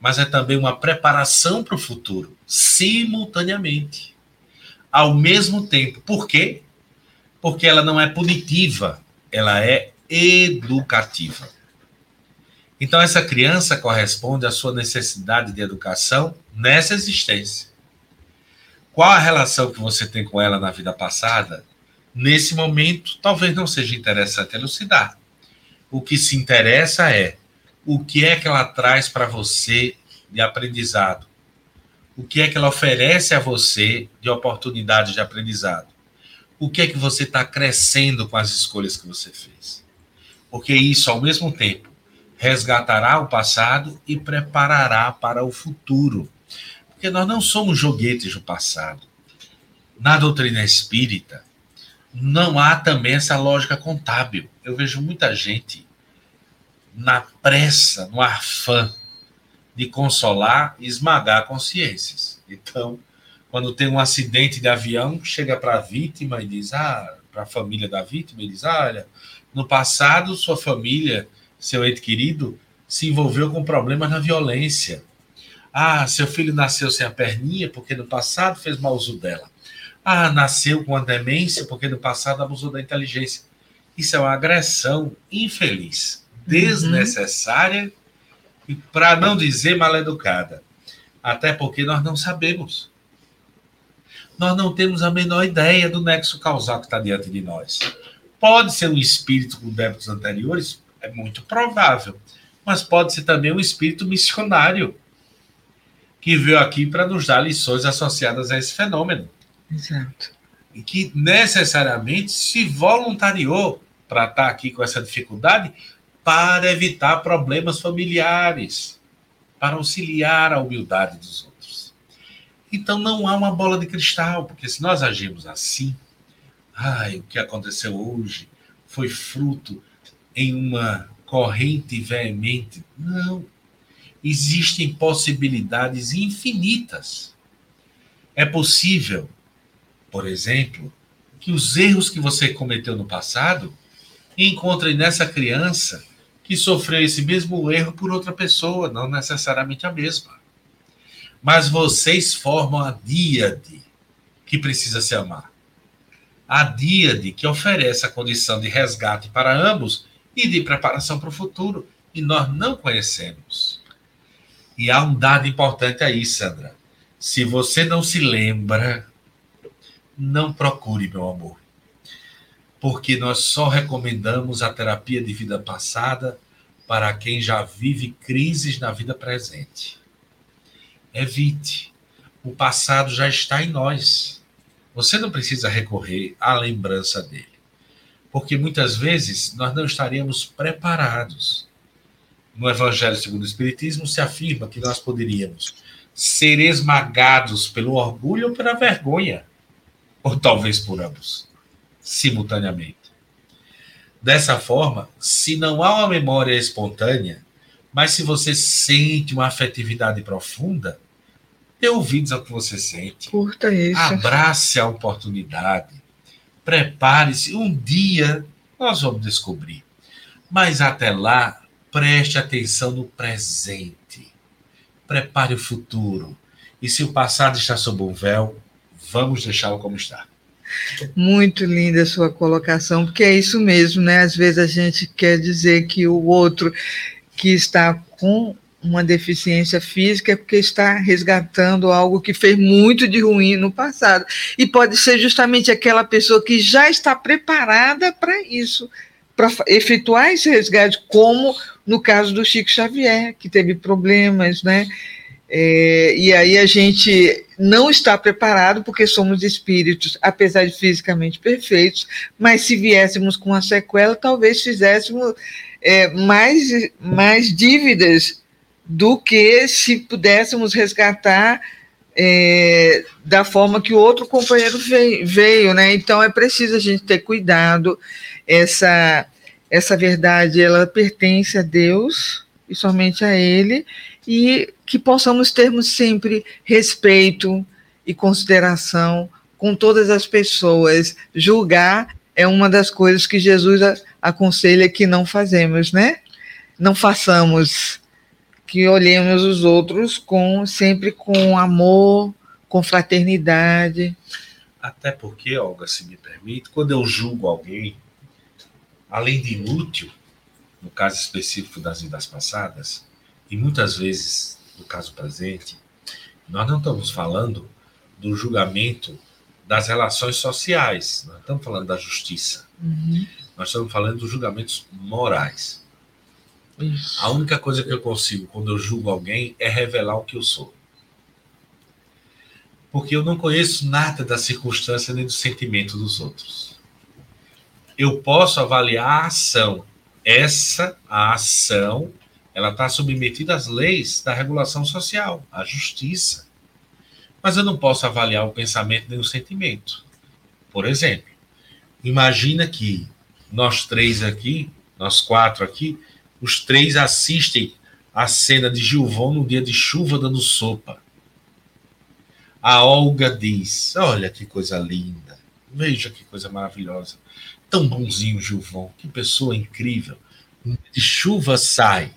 mas é também uma preparação para o futuro, simultaneamente. Ao mesmo tempo. Por quê? Porque ela não é punitiva, ela é educativa. Então, essa criança corresponde à sua necessidade de educação nessa existência. Qual a relação que você tem com ela na vida passada? Nesse momento, talvez não seja interessante elucidar. O que se interessa é o que é que ela traz para você de aprendizado. O que é que ela oferece a você de oportunidade de aprendizado. O que é que você está crescendo com as escolhas que você fez porque isso, ao mesmo tempo, resgatará o passado e preparará para o futuro. Porque nós não somos joguetes do passado. Na doutrina espírita, não há também essa lógica contábil. Eu vejo muita gente na pressa, no afã de consolar e esmagar consciências. Então, quando tem um acidente de avião, chega para a vítima e diz: ah, para a família da vítima, e diz: ah, olha, no passado, sua família, seu ente querido, se envolveu com problemas na violência. Ah, seu filho nasceu sem a perninha porque no passado fez mau uso dela. Ah, nasceu com a demência porque no passado abusou da inteligência. Isso é uma agressão infeliz, desnecessária uhum. e, para não dizer, mal educada. Até porque nós não sabemos. Nós não temos a menor ideia do nexo causal que está diante de nós. Pode ser um espírito com débitos anteriores, é muito provável, mas pode ser também um espírito missionário que veio aqui para nos dar lições associadas a esse fenômeno. Exato. E que necessariamente se voluntariou para estar aqui com essa dificuldade para evitar problemas familiares, para auxiliar a humildade dos outros. Então não há uma bola de cristal, porque se nós agimos assim, ai, o que aconteceu hoje foi fruto em uma corrente veemente. Não. Existem possibilidades infinitas. É possível, por exemplo, que os erros que você cometeu no passado encontrem nessa criança que sofreu esse mesmo erro por outra pessoa, não necessariamente a mesma. Mas vocês formam a díade que precisa se amar a díade que oferece a condição de resgate para ambos e de preparação para o futuro, e nós não conhecemos. E há um dado importante aí, Sandra. Se você não se lembra, não procure, meu amor. Porque nós só recomendamos a terapia de vida passada para quem já vive crises na vida presente. Evite. O passado já está em nós. Você não precisa recorrer à lembrança dele, porque muitas vezes nós não estaríamos preparados. No Evangelho segundo o Espiritismo se afirma que nós poderíamos ser esmagados pelo orgulho ou pela vergonha, ou talvez por ambos, simultaneamente. Dessa forma, se não há uma memória espontânea, mas se você sente uma afetividade profunda, Dê ouvidos ao que você sente. Curta isso. Abrace a oportunidade. Prepare-se. Um dia nós vamos descobrir. Mas até lá, preste atenção no presente. Prepare o futuro. E se o passado está sob um véu, vamos deixá-lo como está. Muito linda a sua colocação, porque é isso mesmo, né? Às vezes a gente quer dizer que o outro que está com uma deficiência física é porque está resgatando algo que fez muito de ruim no passado. E pode ser justamente aquela pessoa que já está preparada para isso, para efetuar esse resgate, como no caso do Chico Xavier, que teve problemas, né? É, e aí a gente não está preparado porque somos espíritos, apesar de fisicamente perfeitos, mas se viéssemos com a sequela, talvez fizéssemos é, mais, mais dívidas do que se pudéssemos resgatar é, da forma que o outro companheiro veio, veio, né? Então é preciso a gente ter cuidado. Essa essa verdade ela pertence a Deus e somente a Ele e que possamos termos sempre respeito e consideração com todas as pessoas. Julgar é uma das coisas que Jesus aconselha que não fazemos, né? Não façamos, que olhemos os outros com sempre com amor, com fraternidade. Até porque, Olga, se me permite, quando eu julgo alguém, além de inútil, no caso específico das vidas passadas, e muitas vezes no caso presente, nós não estamos falando do julgamento das relações sociais, nós estamos falando da justiça. Uhum. Nós estamos falando dos julgamentos morais. Isso. A única coisa que eu consigo quando eu julgo alguém é revelar o que eu sou. Porque eu não conheço nada da circunstância nem do sentimento dos outros. Eu posso avaliar a ação. Essa a ação ela está submetida às leis da regulação social, à justiça. Mas eu não posso avaliar o pensamento nem o sentimento. Por exemplo, imagina que nós três aqui, nós quatro aqui, os três assistem a cena de Gilvão no dia de chuva dando sopa. A Olga diz: Olha que coisa linda, veja que coisa maravilhosa. Tão bonzinho, Gilvão, que pessoa incrível. De chuva sai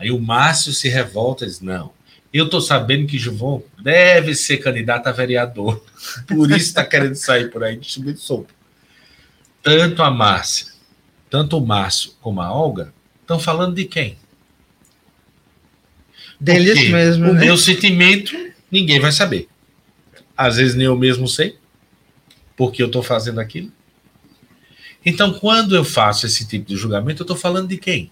Aí o Márcio se revolta e diz: não, eu estou sabendo que Gilvão deve ser candidato a vereador. Por isso está querendo sair por aí distribuindo sopa. Tanto a Márcia, tanto o Márcio como a Olga estão falando de quem? Deles Porque mesmo. O né? meu sentimento, ninguém vai saber. Às vezes nem eu mesmo sei, porque eu estou fazendo aquilo. Então, quando eu faço esse tipo de julgamento, eu estou falando de quem?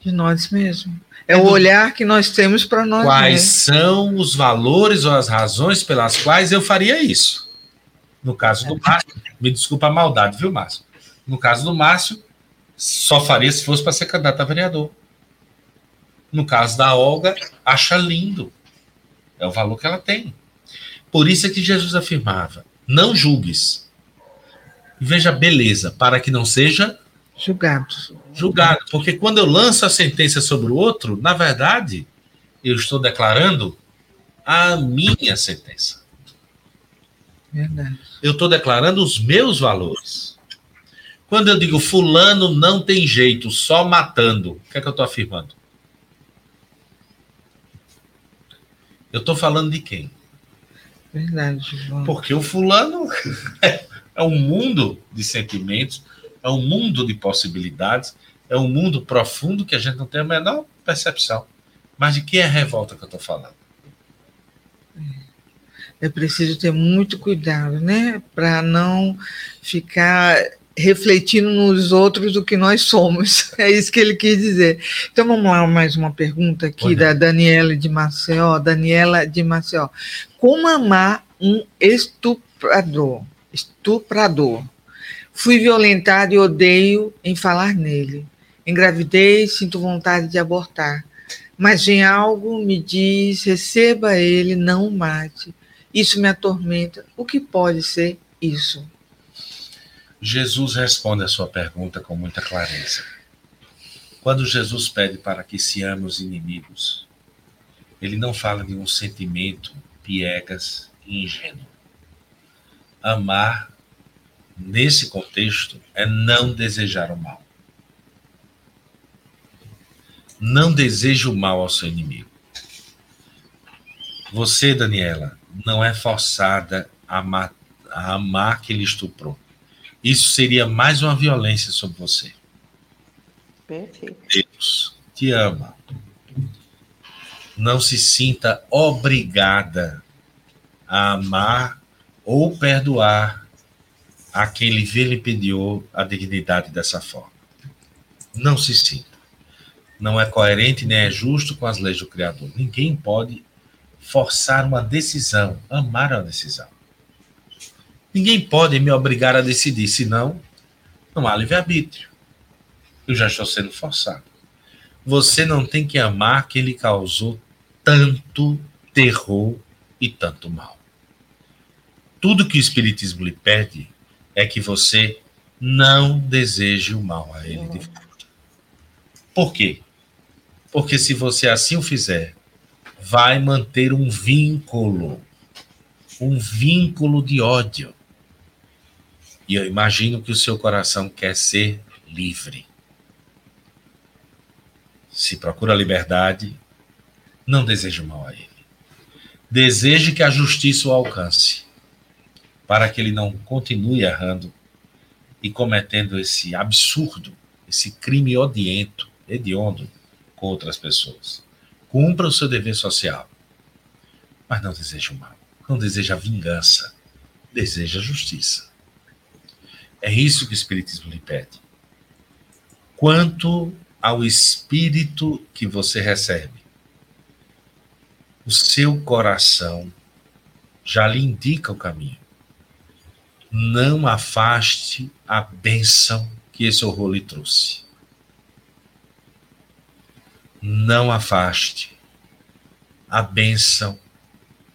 De nós mesmos. É o olhar que nós temos para nós Quais mesmos. são os valores ou as razões pelas quais eu faria isso? No caso do Márcio, me desculpa a maldade, viu, Márcio? No caso do Márcio, só faria se fosse para ser candidato a vereador. No caso da Olga, acha lindo. É o valor que ela tem. Por isso é que Jesus afirmava: não julgues. Veja beleza, para que não seja julgados julgado. Porque quando eu lanço a sentença sobre o outro, na verdade, eu estou declarando a minha sentença. Verdade. Eu estou declarando os meus valores. Quando eu digo fulano não tem jeito, só matando, o que é que eu estou afirmando? Eu estou falando de quem? Verdade, João. Porque o fulano é um mundo de sentimentos, é um mundo de possibilidades, é um mundo profundo que a gente não tem a menor percepção. Mas de que é a revolta que eu estou falando? É preciso ter muito cuidado, né? Para não ficar refletindo nos outros o que nós somos. É isso que ele quis dizer. Então vamos lá, mais uma pergunta aqui Olha. da Daniela de Maceió. Daniela de Maceió. Como amar um estuprador? Estuprador. Fui violentado e odeio em falar nele. Engravidei, sinto vontade de abortar. Mas vem algo, me diz, receba ele, não o mate. Isso me atormenta. O que pode ser isso? Jesus responde a sua pergunta com muita clareza. Quando Jesus pede para que se ame os inimigos, ele não fala de um sentimento piegas e ingênuo. Amar, nesse contexto, é não desejar o mal. Não deseje o mal ao seu inimigo. Você, Daniela, não é forçada a amar, a amar que ele estuprou. Isso seria mais uma violência sobre você. Perfeito. Deus te ama. Não se sinta obrigada a amar ou perdoar a quem lhe vilipendiou a dignidade dessa forma. Não se sinta. não é coerente nem é justo com as leis do Criador. Ninguém pode forçar uma decisão, amar uma decisão. Ninguém pode me obrigar a decidir, senão não há livre-arbítrio. Eu já estou sendo forçado. Você não tem que amar quem lhe causou tanto terror e tanto mal. Tudo que o Espiritismo lhe pede é que você não deseje o mal a ele. De Por quê? Porque se você assim o fizer, vai manter um vínculo, um vínculo de ódio. E eu imagino que o seu coração quer ser livre. Se procura liberdade, não deseje mal a ele. Deseje que a justiça o alcance, para que ele não continue errando e cometendo esse absurdo, esse crime odiento, hediondo com outras pessoas. Cumpra o seu dever social, mas não deseje o mal, não deseja vingança, deseja justiça. É isso que o Espiritismo lhe pede. Quanto ao Espírito que você recebe, o seu coração já lhe indica o caminho. Não afaste a bênção que esse horror lhe trouxe. Não afaste a bênção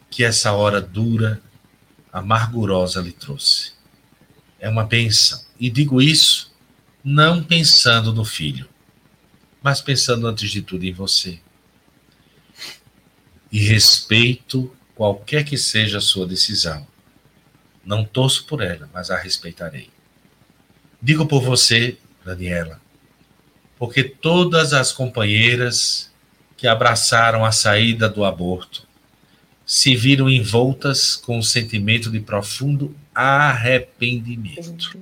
que essa hora dura, amargurosa lhe trouxe. É uma bênção. E digo isso não pensando no filho, mas pensando antes de tudo em você e respeito qualquer que seja a sua decisão. Não torço por ela, mas a respeitarei. Digo por você, Daniela, porque todas as companheiras que abraçaram a saída do aborto se viram envoltas com um sentimento de profundo arrependimento.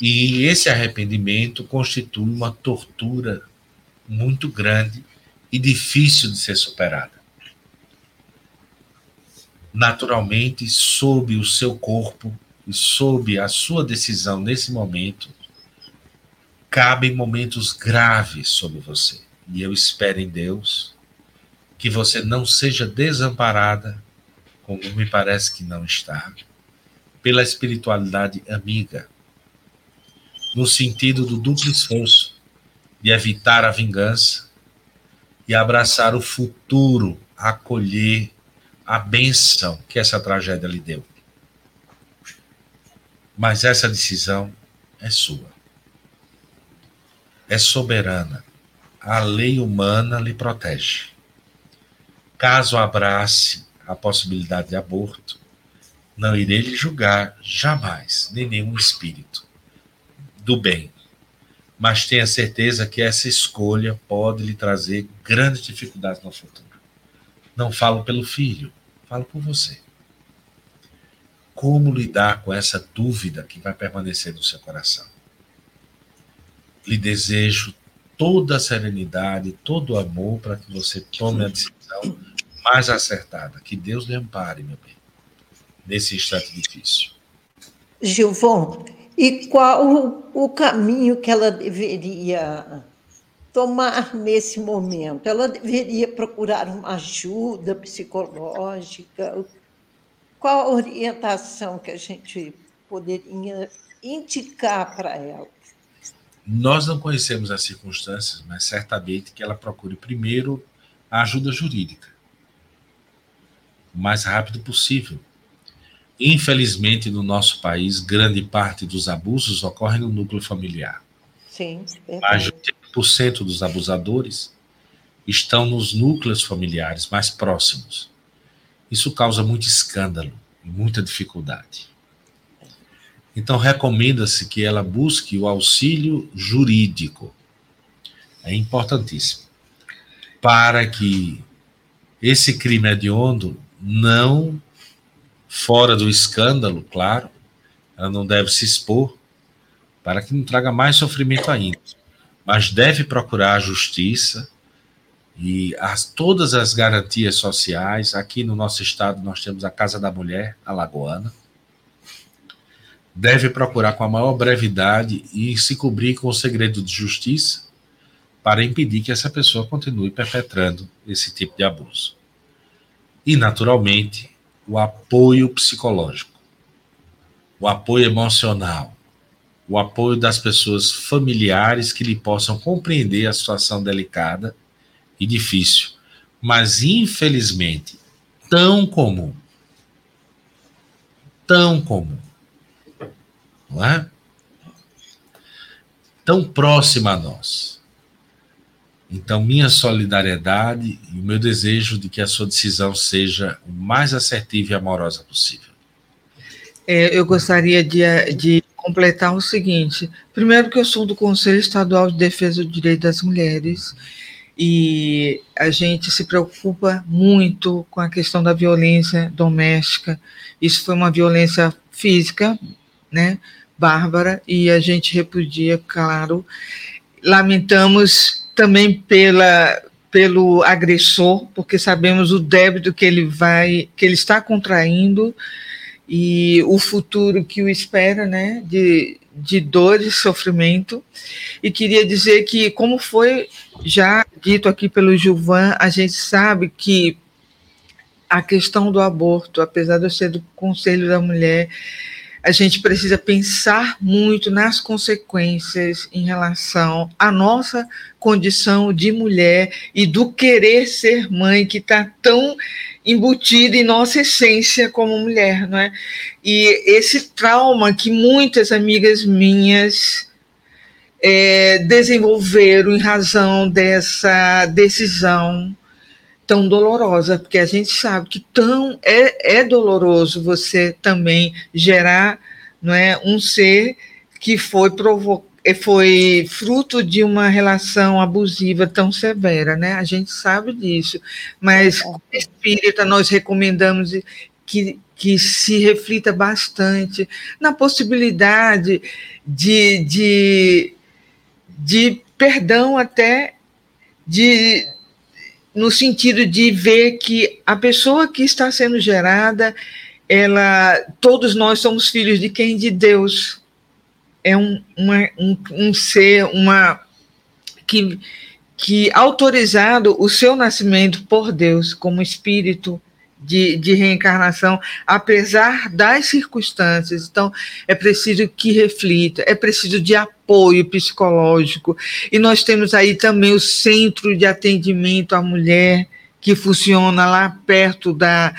E esse arrependimento constitui uma tortura muito grande e difícil de ser superada. Naturalmente, sob o seu corpo e sob a sua decisão nesse momento, cabem momentos graves sobre você. E eu espero em Deus que você não seja desamparada, como me parece que não está, pela espiritualidade amiga, no sentido do duplo esforço de evitar a vingança e abraçar o futuro, acolher a benção que essa tragédia lhe deu. Mas essa decisão é sua. É soberana. A lei humana lhe protege. Caso abrace a possibilidade de aborto, não irei lhe julgar jamais, nem nenhum espírito do bem mas tenha certeza que essa escolha pode lhe trazer grandes dificuldades no futuro. Não falo pelo filho, falo por você. Como lidar com essa dúvida que vai permanecer no seu coração? Lhe desejo toda a serenidade, todo o amor para que você tome a decisão mais acertada. Que Deus lhe ampare, meu bem, nesse instante difícil. Gilvon, e qual o caminho que ela deveria tomar nesse momento? Ela deveria procurar uma ajuda psicológica? Qual a orientação que a gente poderia indicar para ela? Nós não conhecemos as circunstâncias, mas certamente que ela procure primeiro a ajuda jurídica, o mais rápido possível, Infelizmente, no nosso país, grande parte dos abusos ocorre no núcleo familiar. Sim. Mais de 80% dos abusadores estão nos núcleos familiares mais próximos. Isso causa muito escândalo e muita dificuldade. Então, recomenda-se que ela busque o auxílio jurídico. É importantíssimo. Para que esse crime hediondo não fora do escândalo, claro, ela não deve se expor para que não traga mais sofrimento ainda, mas deve procurar a justiça e as, todas as garantias sociais. Aqui no nosso estado nós temos a Casa da Mulher, Alagoana. Deve procurar com a maior brevidade e se cobrir com o segredo de justiça para impedir que essa pessoa continue perpetrando esse tipo de abuso. E, naturalmente, o apoio psicológico, o apoio emocional, o apoio das pessoas familiares que lhe possam compreender a situação delicada e difícil, mas infelizmente tão comum. Tão comum. Não é? Tão próxima a nós. Então, minha solidariedade e o meu desejo de que a sua decisão seja o mais assertiva e amorosa possível. É, eu gostaria de, de completar o seguinte: primeiro, que eu sou do Conselho Estadual de Defesa do Direito das Mulheres e a gente se preocupa muito com a questão da violência doméstica. Isso foi uma violência física, né, bárbara, e a gente repudia, claro. Lamentamos também pela pelo agressor, porque sabemos o débito que ele vai, que ele está contraindo e o futuro que o espera, né, de, de dor e sofrimento. E queria dizer que, como foi já dito aqui pelo Gilvan, a gente sabe que a questão do aborto, apesar de eu ser do Conselho da Mulher, a gente precisa pensar muito nas consequências em relação à nossa condição de mulher e do querer ser mãe que está tão embutido em nossa essência como mulher, não é? E esse trauma que muitas amigas minhas é, desenvolveram em razão dessa decisão tão dolorosa, porque a gente sabe que tão é, é doloroso você também gerar não é, um ser que foi provo é, foi fruto de uma relação abusiva tão severa, né? A gente sabe disso, mas como espírita nós recomendamos que, que se reflita bastante na possibilidade de, de, de perdão até de no sentido de ver que a pessoa que está sendo gerada, ela, todos nós somos filhos de quem? De Deus. É um, uma, um, um ser, uma que, que autorizado o seu nascimento por Deus como espírito de, de reencarnação, apesar das circunstâncias. Então, é preciso que reflita, é preciso de apoio psicológico. E nós temos aí também o Centro de Atendimento à Mulher, que funciona lá perto da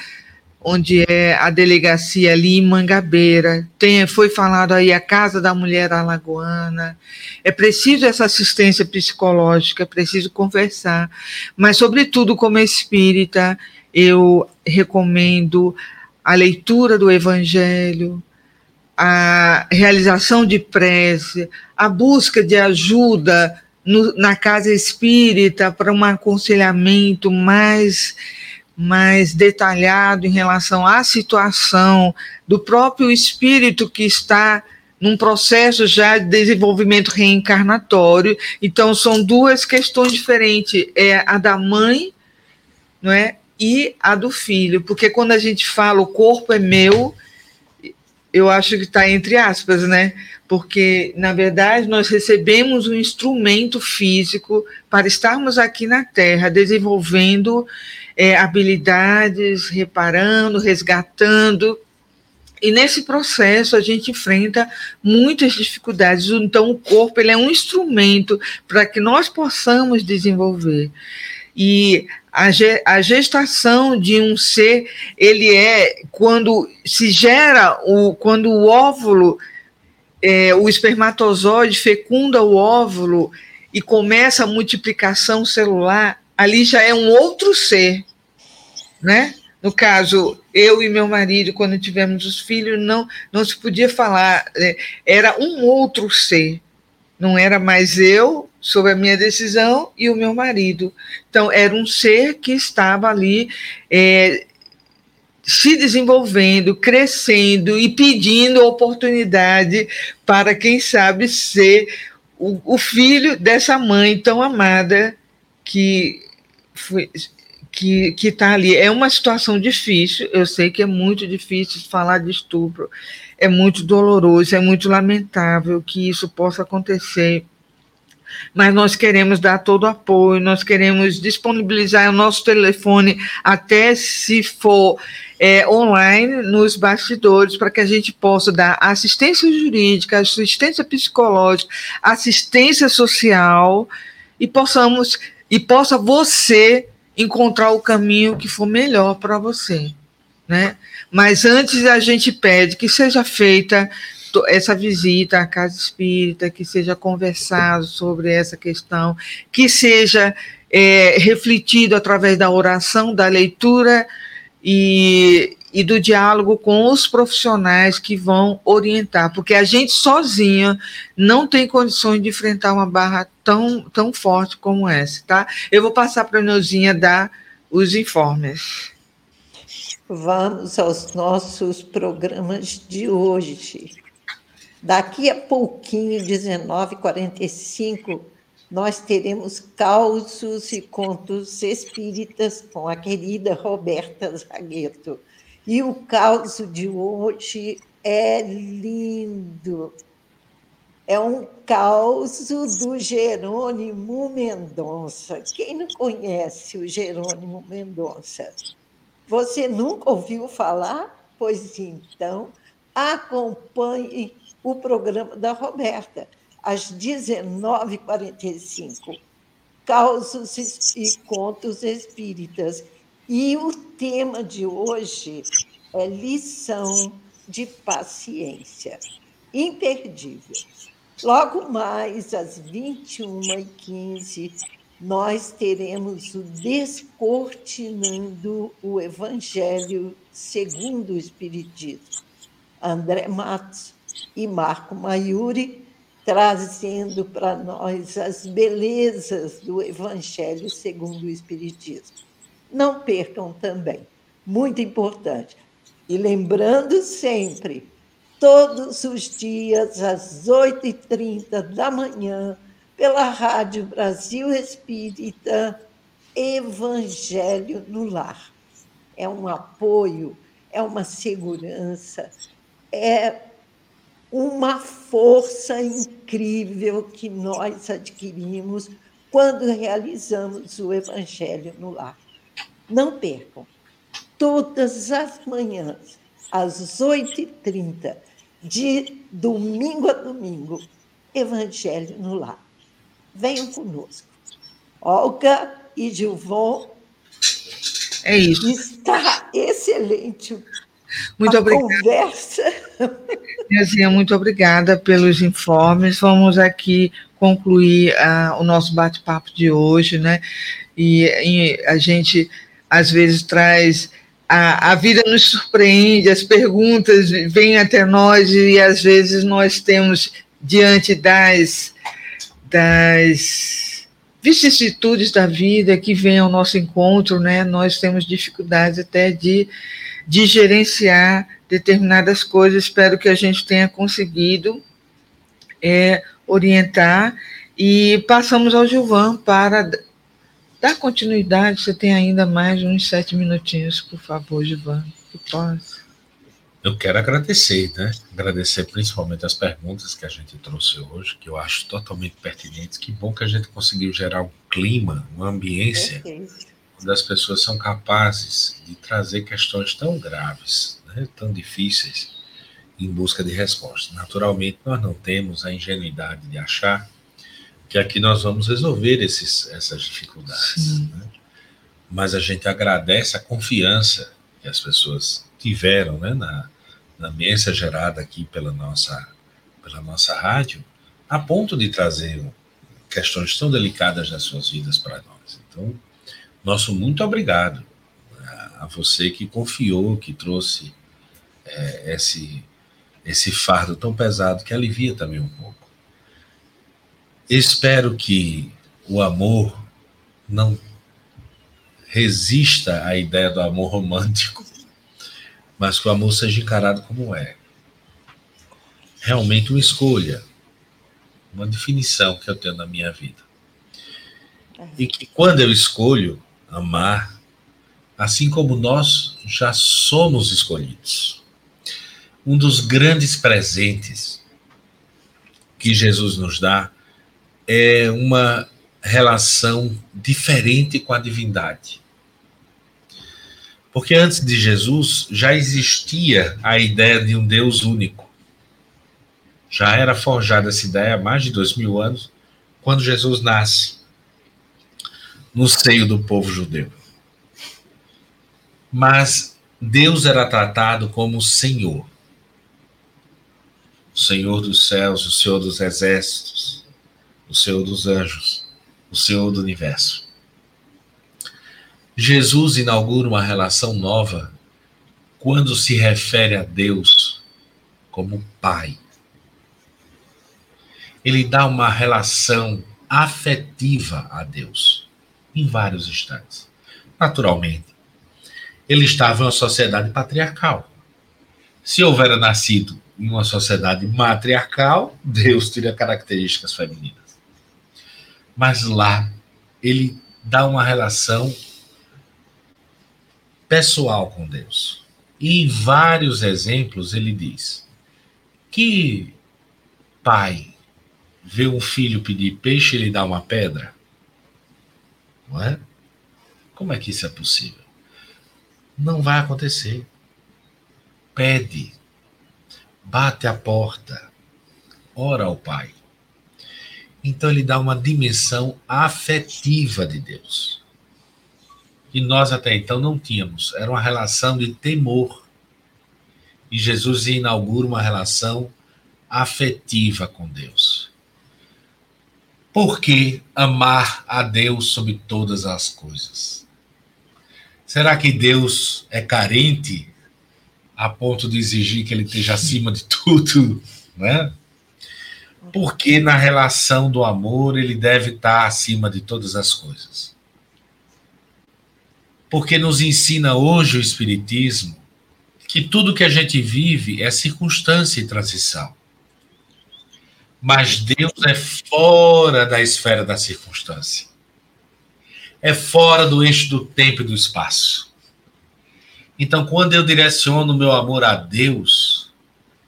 onde é a delegacia ali em Mangabeira. Tem, foi falado aí a Casa da Mulher Alagoana. É preciso essa assistência psicológica, é preciso conversar, mas sobretudo como espírita, eu recomendo a leitura do Evangelho, a realização de prece, a busca de ajuda no, na casa espírita para um aconselhamento mais, mais detalhado em relação à situação do próprio espírito que está num processo já de desenvolvimento reencarnatório. Então, são duas questões diferentes: é a da mãe, não é? E a do filho, porque quando a gente fala o corpo é meu, eu acho que está entre aspas, né? Porque, na verdade, nós recebemos um instrumento físico para estarmos aqui na Terra, desenvolvendo é, habilidades, reparando, resgatando. E nesse processo a gente enfrenta muitas dificuldades. Então, o corpo ele é um instrumento para que nós possamos desenvolver. E a, gestação de um ser, ele é quando se gera, o, quando o óvulo, é, o espermatozoide fecunda o óvulo e começa a multiplicação celular, ali já é um outro ser, né? No caso, eu e meu marido, quando tivemos os filhos, não, não se podia falar, é, era um outro ser. Não era mais eu sobre a minha decisão e o meu marido. Então, era um ser que estava ali é, se desenvolvendo, crescendo e pedindo oportunidade para, quem sabe, ser o, o filho dessa mãe tão amada que foi, que está ali. É uma situação difícil, eu sei que é muito difícil falar de estupro, é muito doloroso, é muito lamentável que isso possa acontecer, mas nós queremos dar todo o apoio, nós queremos disponibilizar o nosso telefone até se for é, online nos bastidores para que a gente possa dar assistência jurídica, assistência psicológica, assistência social e possamos e possa você encontrar o caminho que for melhor para você, né? Mas antes a gente pede que seja feita essa visita à casa espírita, que seja conversado sobre essa questão, que seja é, refletido através da oração, da leitura e, e do diálogo com os profissionais que vão orientar, porque a gente sozinha não tem condições de enfrentar uma barra tão, tão forte como essa, tá? Eu vou passar para a Neuzinha dar os informes. Vamos aos nossos programas de hoje. Daqui a pouquinho, 19h45, nós teremos causos e contos espíritas com a querida Roberta Zagueto. E o caos de hoje é lindo. É um caos do Jerônimo Mendonça. Quem não conhece o Jerônimo Mendonça? Você nunca ouviu falar? Pois então, acompanhe o programa da Roberta, às 19h45. Causos e contos espíritas. E o tema de hoje é lição de paciência. Imperdível. Logo mais, às 21h15, nós teremos o Descortinando o Evangelho segundo o Espiritismo. André Matos e Marco Maiuri, trazendo para nós as belezas do Evangelho segundo o Espiritismo. Não percam também, muito importante. E lembrando sempre, todos os dias, às 8h30 da manhã, pela Rádio Brasil Espírita, Evangelho no Lar. É um apoio, é uma segurança, é uma força incrível que nós adquirimos quando realizamos o Evangelho no Lar. Não percam, todas as manhãs, às 8h30, de domingo a domingo, Evangelho no Lar. Venham conosco. Olga e Gilvon. É isso. Está excelente muito a obrigada. Conversa. Muito obrigada pelos informes. Vamos aqui concluir uh, o nosso bate-papo de hoje, né? E, e, a gente às vezes traz a, a vida nos surpreende, as perguntas vêm até nós e às vezes nós temos diante das das vicissitudes da vida que vem ao nosso encontro, né? Nós temos dificuldades até de de gerenciar determinadas coisas. Espero que a gente tenha conseguido é, orientar. E passamos ao Gilvan para dar continuidade. Você tem ainda mais uns sete minutinhos, por favor, Gilvan. Que possa. Eu quero agradecer, né? Agradecer principalmente as perguntas que a gente trouxe hoje, que eu acho totalmente pertinentes. Que bom que a gente conseguiu gerar um clima, uma ambiência Perfeito quando as pessoas são capazes de trazer questões tão graves, né, tão difíceis, em busca de respostas. Naturalmente, nós não temos a ingenuidade de achar que aqui nós vamos resolver esses, essas dificuldades. Né? Mas a gente agradece a confiança que as pessoas tiveram né, na, na mesa gerada aqui pela nossa, pela nossa rádio, a ponto de trazer questões tão delicadas das suas vidas para nós. Então, nosso muito obrigado a você que confiou, que trouxe é, esse, esse fardo tão pesado que alivia também um pouco. Espero que o amor não resista à ideia do amor romântico, mas que o amor seja encarado como é. Realmente uma escolha, uma definição que eu tenho na minha vida. E que quando eu escolho, amar, assim como nós já somos escolhidos. Um dos grandes presentes que Jesus nos dá é uma relação diferente com a divindade. Porque antes de Jesus já existia a ideia de um Deus único. Já era forjada essa ideia há mais de dois mil anos, quando Jesus nasce no seio do povo judeu. Mas Deus era tratado como Senhor. O Senhor dos céus, o Senhor dos exércitos, o Senhor dos anjos, o Senhor do universo. Jesus inaugura uma relação nova quando se refere a Deus como Pai. Ele dá uma relação afetiva a Deus em vários instantes. Naturalmente, ele estava em uma sociedade patriarcal. Se houvera nascido em uma sociedade matriarcal, Deus teria características femininas. Mas lá, ele dá uma relação pessoal com Deus. E em vários exemplos ele diz: que pai vê um filho pedir peixe e lhe dá uma pedra? Não é? Como é que isso é possível? Não vai acontecer. Pede, bate a porta, ora ao Pai. Então ele dá uma dimensão afetiva de Deus que nós até então não tínhamos. Era uma relação de temor. E Jesus inaugura uma relação afetiva com Deus. Por que amar a Deus sobre todas as coisas? Será que Deus é carente a ponto de exigir que ele esteja acima de tudo, né? Porque na relação do amor ele deve estar acima de todas as coisas porque nos ensina hoje o Espiritismo que tudo que a gente vive é circunstância e transição. Mas Deus é fora da esfera da circunstância. É fora do eixo do tempo e do espaço. Então, quando eu direciono meu amor a Deus,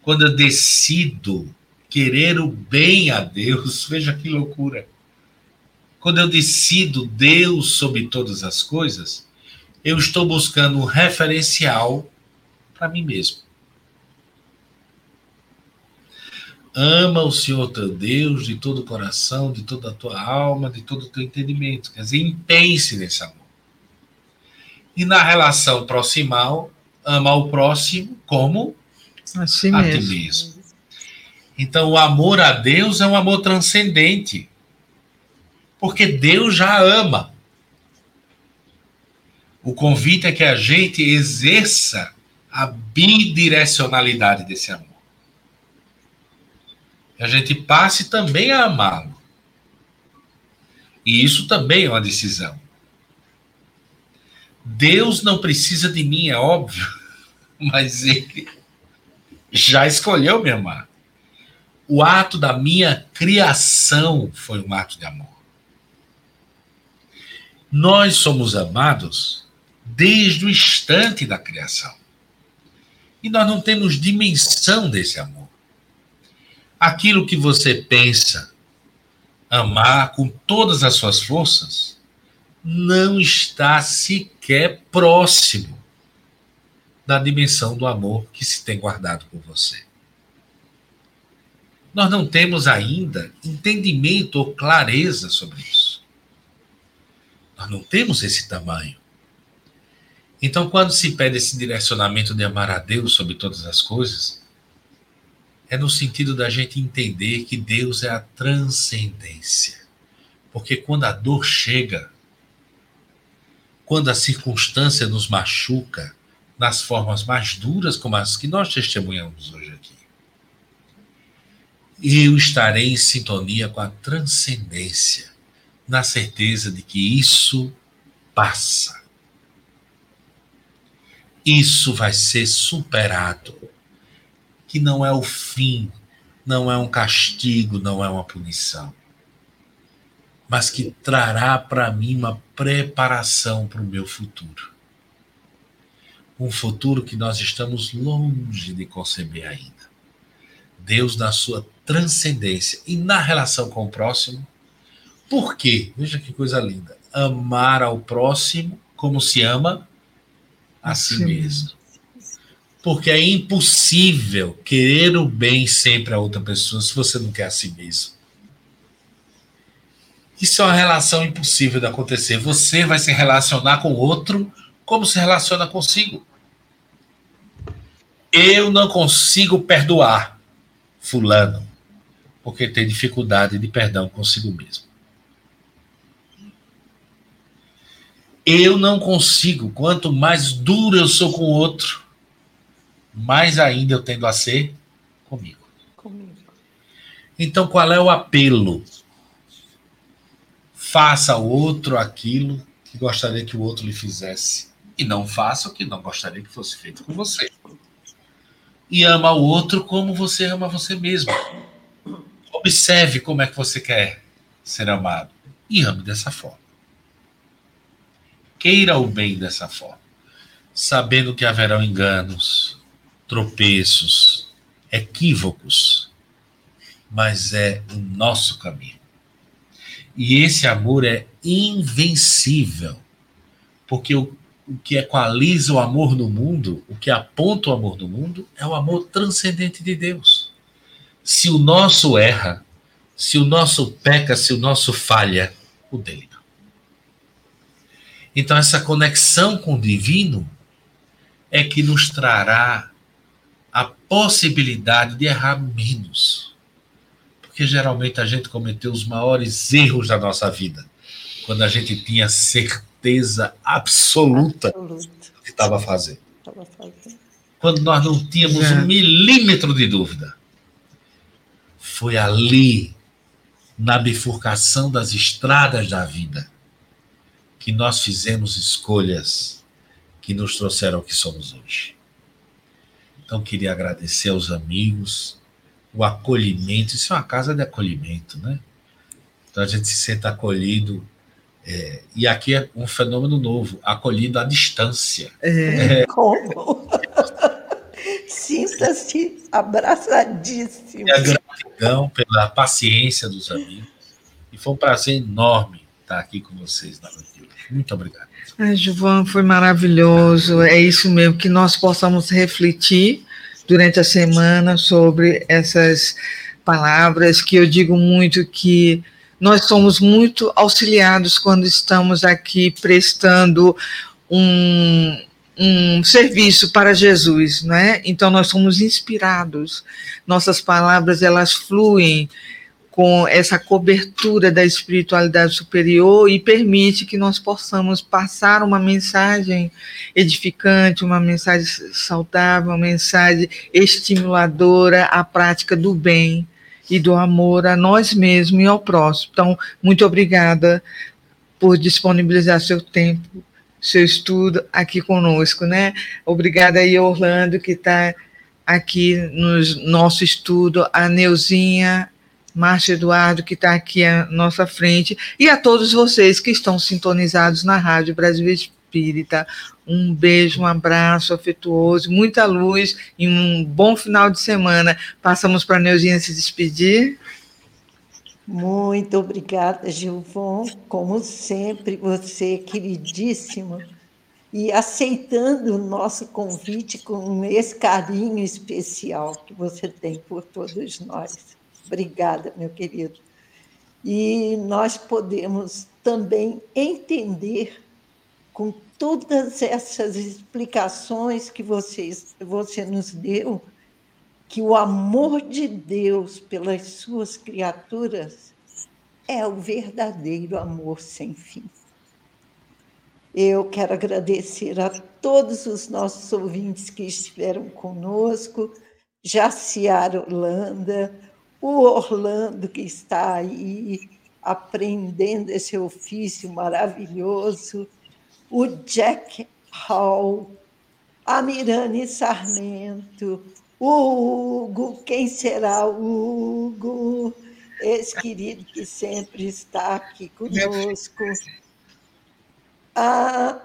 quando eu decido querer o bem a Deus, veja que loucura. Quando eu decido Deus sobre todas as coisas, eu estou buscando um referencial para mim mesmo. Ama o Senhor teu Deus de todo o coração, de toda a tua alma, de todo o teu entendimento. Quer dizer, impense nesse amor. E na relação proximal, ama o próximo como assim a mesmo. ti mesmo. Então, o amor a Deus é um amor transcendente. Porque Deus já ama. O convite é que a gente exerça a bidirecionalidade desse amor. A gente passe também a amá-lo. E isso também é uma decisão. Deus não precisa de mim, é óbvio, mas ele já escolheu me amar. O ato da minha criação foi um ato de amor. Nós somos amados desde o instante da criação. E nós não temos dimensão desse amor. Aquilo que você pensa amar com todas as suas forças não está sequer próximo da dimensão do amor que se tem guardado por você. Nós não temos ainda entendimento ou clareza sobre isso. Nós não temos esse tamanho. Então, quando se pede esse direcionamento de amar a Deus sobre todas as coisas, é no sentido da gente entender que Deus é a transcendência. Porque quando a dor chega, quando a circunstância nos machuca, nas formas mais duras, como as que nós testemunhamos hoje aqui, eu estarei em sintonia com a transcendência, na certeza de que isso passa isso vai ser superado. Que não é o fim, não é um castigo, não é uma punição, mas que trará para mim uma preparação para o meu futuro. Um futuro que nós estamos longe de conceber ainda. Deus, na sua transcendência e na relação com o próximo, Por quê? Veja que coisa linda. Amar ao próximo como se ama a si Sim. mesmo. Porque é impossível querer o bem sempre a outra pessoa se você não quer a si mesmo. Isso é uma relação impossível de acontecer. Você vai se relacionar com o outro como se relaciona consigo. Eu não consigo perdoar Fulano, porque tem dificuldade de perdão consigo mesmo. Eu não consigo, quanto mais duro eu sou com o outro, mais ainda eu tendo a ser comigo. comigo. Então, qual é o apelo? Faça ao outro aquilo que gostaria que o outro lhe fizesse. E não faça o que não gostaria que fosse feito com você. E ama o outro como você ama você mesmo. Observe como é que você quer ser amado. E ame dessa forma. Queira o bem dessa forma. Sabendo que haverão enganos, tropeços, equívocos, mas é o nosso caminho. E esse amor é invencível, porque o, o que equaliza o amor no mundo, o que aponta o amor no mundo, é o amor transcendente de Deus. Se o nosso erra, se o nosso peca, se o nosso falha, o dele não. Então, essa conexão com o divino é que nos trará a possibilidade de errar menos. Porque geralmente a gente cometeu os maiores erros da nossa vida quando a gente tinha certeza absoluta do que estava fazendo. Quando nós não tínhamos é. um milímetro de dúvida. Foi ali, na bifurcação das estradas da vida, que nós fizemos escolhas que nos trouxeram ao que somos hoje. Então, queria agradecer aos amigos, o acolhimento. Isso é uma casa de acolhimento, né? Então, a gente se sente acolhido. É, e aqui é um fenômeno novo, acolhido à distância. É. é. Como? Sinta-se abraçadíssimo. E a gratidão pela paciência dos amigos. E foi um prazer enorme estar aqui com vocês na noite. Muito obrigado. Ai, Gilvan, foi maravilhoso. É isso mesmo, que nós possamos refletir durante a semana sobre essas palavras que eu digo muito que nós somos muito auxiliados quando estamos aqui prestando um, um serviço para Jesus, né? Então nós somos inspirados. Nossas palavras elas fluem com essa cobertura da espiritualidade superior e permite que nós possamos passar uma mensagem edificante, uma mensagem saudável, uma mensagem estimuladora à prática do bem e do amor a nós mesmos e ao próximo. Então, muito obrigada por disponibilizar seu tempo, seu estudo aqui conosco, né? Obrigada aí, Orlando, que está aqui no nosso estudo, a Neuzinha, Márcio Eduardo, que está aqui à nossa frente, e a todos vocês que estão sintonizados na Rádio Brasil Espírita. Um beijo, um abraço afetuoso, muita luz e um bom final de semana. Passamos para a Neuzinha se despedir. Muito obrigada, Gilvon. Como sempre, você, queridíssimo, e aceitando o nosso convite com esse carinho especial que você tem por todos nós. Obrigada, meu querido. E nós podemos também entender com todas essas explicações que vocês, você nos deu, que o amor de Deus pelas suas criaturas é o verdadeiro amor sem fim. Eu quero agradecer a todos os nossos ouvintes que estiveram conosco, Jaciara Holanda, o Orlando, que está aí aprendendo esse ofício maravilhoso, o Jack Hall, a Mirane Sarmento, o Hugo, quem será o Hugo? Esse querido que sempre está aqui conosco. Ah,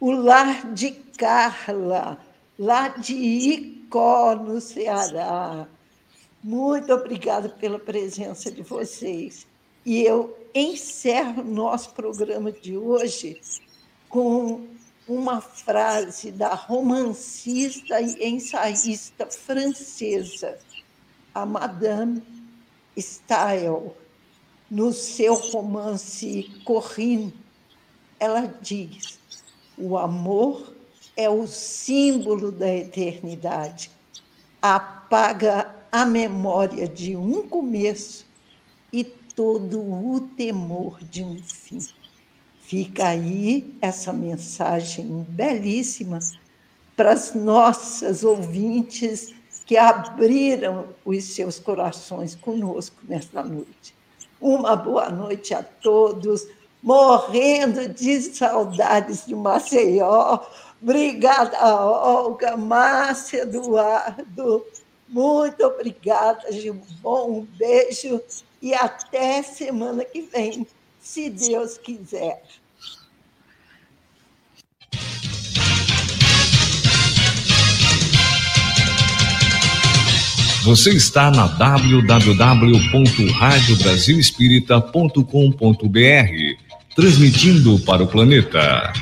o Lar de Carla, lá de Icó, no Ceará muito obrigada pela presença de vocês. E eu encerro nosso programa de hoje com uma frase da romancista e ensaísta francesa, a Madame Stael, no seu romance Corinne. Ela diz: o amor é o símbolo da eternidade, apaga a memória de um começo e todo o temor de um fim. Fica aí essa mensagem belíssima para as nossas ouvintes que abriram os seus corações conosco nesta noite. Uma boa noite a todos, morrendo de saudades de Maceió. Obrigada, Olga, Márcia, Eduardo. Muito obrigada, Gilbom. Um beijo e até semana que vem, se Deus quiser. Você está na www.radiobrasilespírita.com.br, transmitindo para o planeta.